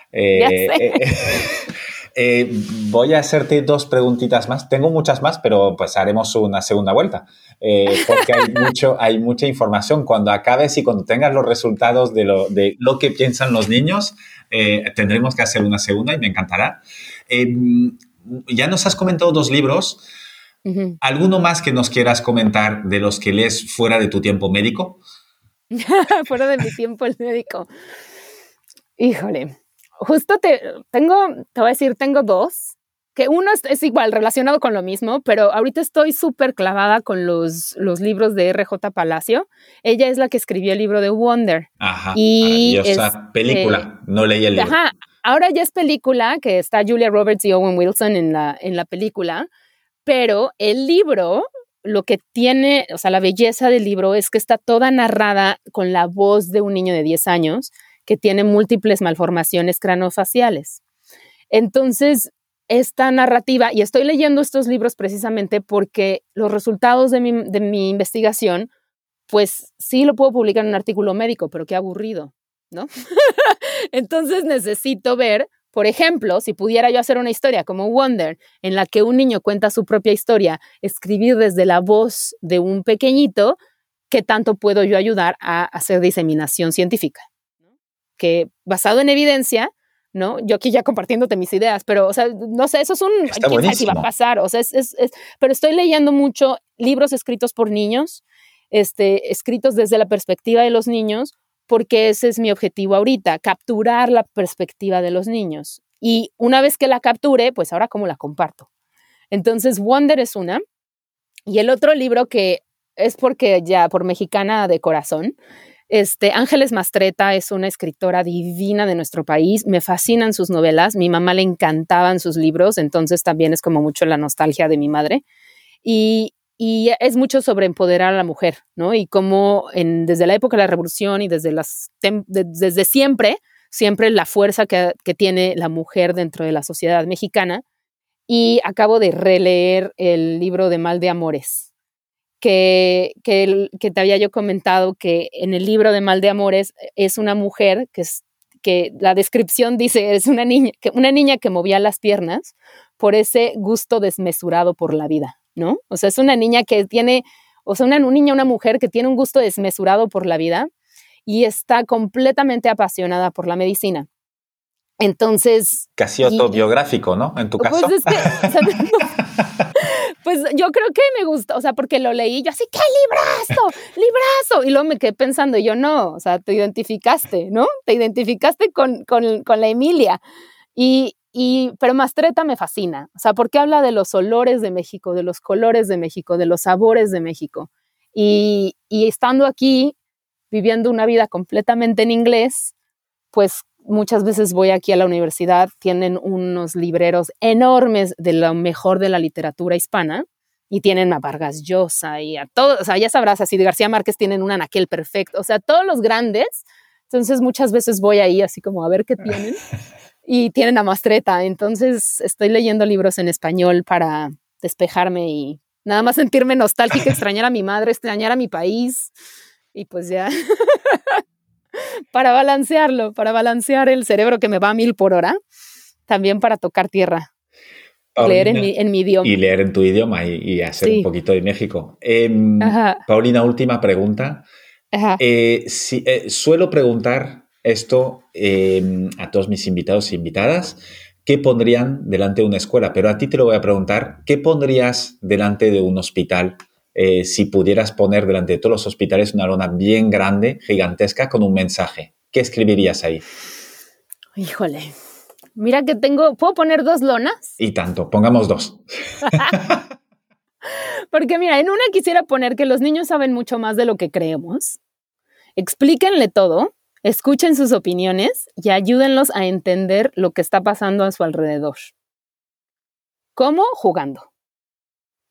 Eh, voy a hacerte dos preguntitas más. Tengo muchas más, pero pues haremos una segunda vuelta, porque hay, [laughs] mucho, hay mucha información. Cuando acabes y cuando tengas los resultados de lo, de lo que piensan los niños, tendremos que hacer una segunda y me encantará. ya nos has comentado dos libros. ¿Alguno más que nos quieras comentar de los que lees fuera de tu tiempo médico? [laughs] fuera de mi tiempo el médico. Híjole, justo te tengo, te voy a decir, tengo dos, que uno es, igual relacionado con lo mismo, pero ahorita estoy súper clavada con los, los libros de RJ Palacio. Ella es la que escribió el libro de Wonder. Ajá. Y este, película, no leí el libro. Ajá. Ahora ya es película, que está Julia Roberts y Owen Wilson en la, en la película. Pero el libro, lo que tiene, o sea, la belleza del libro es que está toda narrada con la voz de un niño de 10 años que tiene múltiples malformaciones cranofaciales. Entonces, esta narrativa, y estoy leyendo estos libros precisamente porque los resultados de mi, de mi investigación, pues sí lo puedo publicar en un artículo médico, pero qué aburrido, ¿no? [laughs] Entonces necesito ver por ejemplo, si pudiera yo hacer una historia como Wonder, en la que un niño cuenta su propia historia, escribir desde la voz de un pequeñito, ¿qué tanto puedo yo ayudar a hacer diseminación científica? Que basado en evidencia, ¿no? Yo aquí ya compartiéndote mis ideas, pero, o sea, no sé, eso es un... ¿Quién sabe si va a pasar? O sea, es, es, pero estoy leyendo mucho libros escritos por niños, este, escritos desde la perspectiva de los niños, porque ese es mi objetivo ahorita, capturar la perspectiva de los niños. Y una vez que la capture, pues ahora cómo la comparto. Entonces, Wonder es una. Y el otro libro que es porque ya por mexicana de corazón, este, Ángeles Mastreta es una escritora divina de nuestro país, me fascinan sus novelas, mi mamá le encantaban sus libros, entonces también es como mucho la nostalgia de mi madre. Y y es mucho sobre empoderar a la mujer, ¿no? Y cómo en, desde la época de la revolución y desde, las desde siempre, siempre la fuerza que, tiene la mujer dentro de la sociedad mexicana. Y acabo de releer el libro de Mal de Amores, que, que, que, te había yo comentado que en el libro de Mal de Amores es una mujer que, es, que la descripción dice es una niña, que, una niña que movía las piernas por ese gusto desmesurado por la vida. ¿No? O sea, es una niña que tiene, o sea, una, niña, una mujer que tiene un gusto desmesurado por la vida y está completamente apasionada por la medicina. Entonces... Casi autobiográfico, ¿no? En tu pues caso. [laughs] pues yo creo que me gusta, o sea, porque lo leí yo así, ¡qué librazo! ¡Librazo! Y luego me quedé pensando, yo no, o sea, te identificaste, ¿no? Te identificaste con, con, con la Emilia. Y, y, pero Mastreta me fascina, o sea, porque habla de los olores de México, de los colores de México, de los sabores de México. Y, estando aquí, viviendo una vida completamente en inglés, pues muchas veces voy aquí a la universidad, tienen unos libreros enormes de lo mejor de la literatura hispana y tienen a Vargas Llosa y a todos, o sea, ya sabrás, así de García Márquez tienen un anaquel perfecto, o sea, todos los grandes. Entonces muchas veces voy ahí así como a ver qué tienen. [laughs] y tienen a Mastreta. Entonces estoy leyendo libros en español para despejarme y nada más sentirme nostálgica, [laughs] extrañar a mi madre, extrañar a mi país y pues ya. [laughs] para balancearlo, para balancear el cerebro que me va a mil por hora, también para tocar tierra. leer en mi, en mi, idioma. Y leer en tu idioma y, hacer un poquito de México. Em, Paulina, última pregunta. Eh, si, eh, suelo preguntar esto em, a todos mis invitados e invitadas, ¿qué pondrían delante de una escuela? Pero a ti te lo voy a preguntar, ¿qué pondrías delante de un hospital eh, si pudieras poner delante de todos los hospitales una lona bien grande, gigantesca, con un mensaje? ¿Qué escribirías ahí? Híjole, mira que tengo, ¿puedo poner dos lonas? Y tanto, pongamos dos. [laughs] Porque mira, en una quisiera poner que los niños saben mucho más de lo que creemos. Explíquenle todo Escuchen sus opiniones y ayúdenlos a entender lo que está pasando a su alrededor. ¿Cómo? Jugando.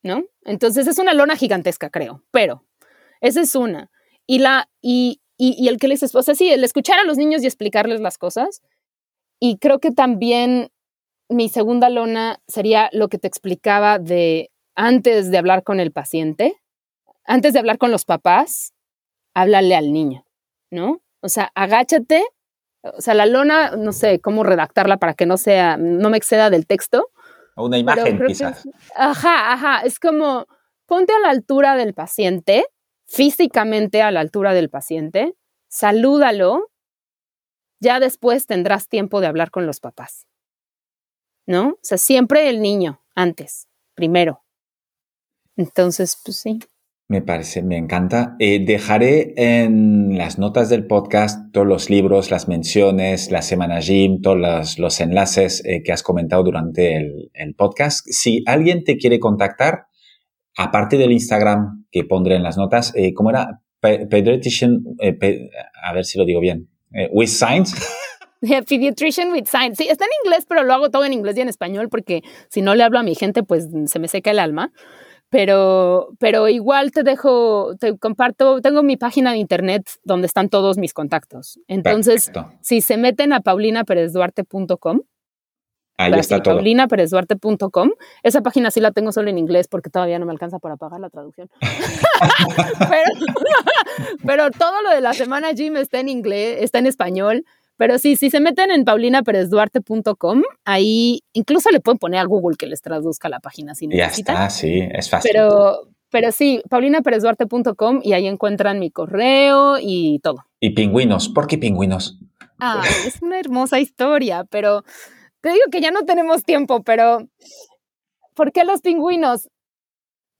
¿No? Entonces es una lona gigantesca, creo, pero esa es una. Y la, y, y, el que les, o sea, sí, el escuchar a los niños y explicarles las cosas. Y creo que también mi segunda lona sería lo que te explicaba de antes de hablar con el paciente, antes de hablar con los papás, háblale al niño, ¿no? O sea, agáchate, o sea, la lona, no sé cómo redactarla para que no sea, no me exceda del texto. Una imagen, quizás. ajá, ajá, es como ponte a la altura del paciente, físicamente a la altura del paciente, salúdalo, ya después tendrás tiempo de hablar con los papás. ¿No? O sea, siempre el niño, antes, primero. Entonces, pues sí. Me parece, me encanta. Eh, dejaré en las notas del podcast todos los libros, las menciones, la semana gym, todos los, enlaces eh, que has comentado durante el, podcast. Si alguien te quiere contactar, aparte del Instagram que pondré en las notas, eh, ¿cómo era? Pediatrician, a ver si lo digo bien. with Signs. [laughs] Pediatrician with Signs. Sí, está en inglés, pero lo hago todo en inglés y en español porque si no le hablo a mi gente, pues se me seca el alma pero, pero igual te dejo, te comparto, tengo mi página de internet donde están todos mis contactos. Entonces, si se meten a paulinaperezduarte.com, Ahí está todo. paulinaperezduarte.com. Esa página sí la tengo solo en inglés porque todavía no me alcanza para pagar la traducción. [laughs] [laughs] pero, [laughs] pero, todo lo de la semana Gym está en inglés, está en español. Pero sí, si se meten en paulinaperezduarte.com, ahí incluso le pueden poner a Google que les traduzca la página si necesitan. Ya está, sí, es fácil. Pero, pero sí, paulinaperezduarte.com y ahí encuentran mi correo y todo. Y pingüinos, ¿por qué pingüinos? Ah, es una hermosa historia, pero te digo que ya no tenemos tiempo, pero ¿por qué los pingüinos?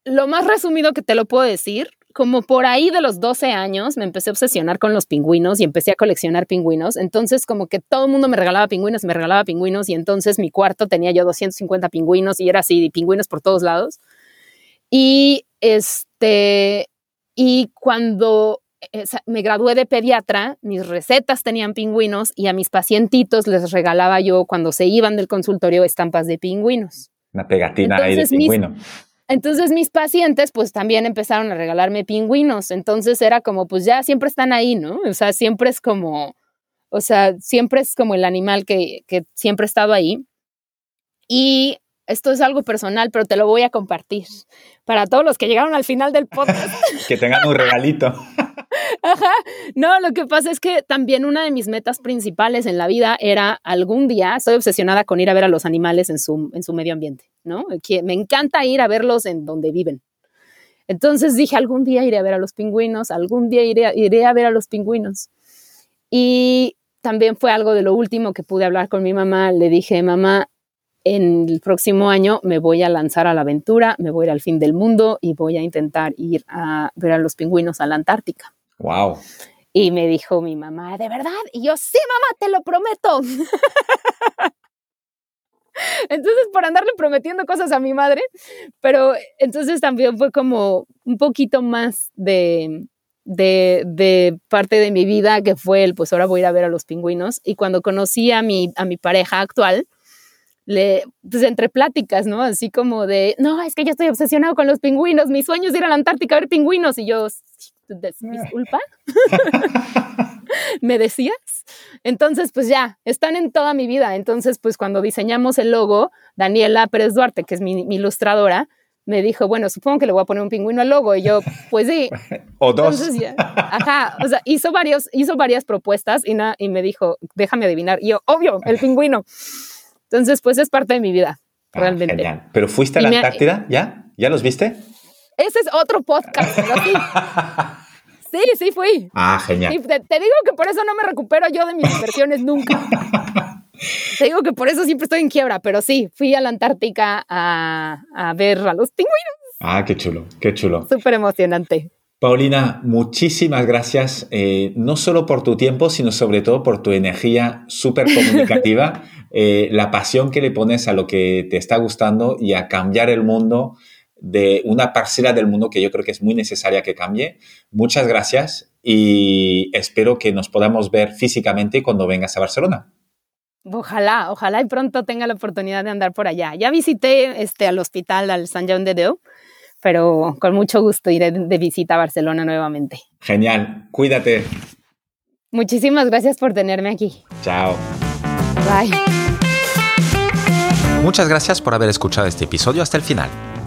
Lo más resumido que te lo puedo decir como por ahí de los 12 años me empecé a obsesionar con los pingüinos y empecé a coleccionar pingüinos. Entonces como que todo el mundo me regalaba pingüinos, me regalaba pingüinos y entonces mi cuarto tenía yo 250 pingüinos y era así, pingüinos por todos lados. Y este, y cuando eh, me gradué de pediatra, mis recetas tenían pingüinos y a mis pacientitos les regalaba yo cuando se iban del consultorio estampas de pingüinos. Una pegatina ahí de pingüino. Entonces mis pacientes pues también empezaron a regalarme pingüinos, entonces era como pues ya siempre están ahí, ¿no? O sea, siempre es como, o sea, siempre es como el animal que, que siempre ha estado ahí. Y esto es algo personal, pero te lo voy a compartir para todos los que llegaron al final del podcast. [laughs] que tengan un regalito. [laughs] Ajá. No, lo que pasa es que también una de mis metas principales en la vida era algún día, estoy obsesionada con ir a ver a los animales en su, en su medio ambiente, ¿no? Que me encanta ir a verlos en donde viven. Entonces dije, algún día iré a ver a los pingüinos, algún día iré, iré a ver a los pingüinos. Y también fue algo de lo último que pude hablar con mi mamá. Le dije, mamá, en el próximo año me voy a lanzar a la aventura, me voy a al fin del mundo y voy a intentar ir a ver a los pingüinos a la Antártica. Wow. Y me dijo mi mamá, ¿de verdad? Y yo, sí, mamá, te lo prometo. [laughs] entonces, por andarle prometiendo cosas a mi madre, pero entonces también fue como un poquito más de, de, parte de mi vida que fue el, pues ahora voy a ir a ver a los pingüinos. Y cuando conocí a mi, a mi pareja actual, le, pues entre pláticas, ¿no? Así como de, no, es que yo estoy obsesionado con los pingüinos, mi sueño es ir a la Antártica a ver pingüinos. Y yo, disculpa, [laughs] ¿me decías? Entonces, pues ya, están en toda mi vida. Entonces, pues cuando diseñamos el logo, Daniela Pérez Duarte, que es mi, ilustradora, me dijo, bueno, supongo que le voy a poner un pingüino al logo. Y yo, pues sí. [laughs] o dos. ajá, o sea, hizo, varios, hizo varias propuestas y, y me dijo, déjame adivinar. Y yo, obvio, el pingüino. Entonces, pues es parte de mi vida, ah, realmente. Genial. ¿Pero fuiste a la Antártida? ¿Ya? ¿Ya los viste? Ese es otro podcast, sí. [laughs] Sí, sí fui. Ah, genial. te, digo que por eso no me recupero yo de mis inversiones nunca. [laughs] te digo que por eso siempre estoy en quiebra, pero sí, fui a la Antártica a, a ver a los pingüinos. Ah, qué chulo, qué chulo. Súper emocionante. Paulina, muchísimas gracias, eh, no solo por tu tiempo, sino sobre todo por tu energía súper comunicativa, [laughs] eh, la pasión que le pones a lo que te está gustando y a cambiar el mundo de una parcela del mundo que yo creo que es muy necesaria que cambie. Muchas gracias y espero que nos podamos ver físicamente cuando vengas a Barcelona. Ojalá, ojalá y pronto tenga la oportunidad de andar por allá. Ya visité este, al hospital, al San John de Deu pero con mucho gusto iré de visita a Barcelona nuevamente. Genial, cuídate. Muchísimas gracias por tenerme aquí. Chao. Bye. Muchas gracias por haber escuchado este episodio hasta el final.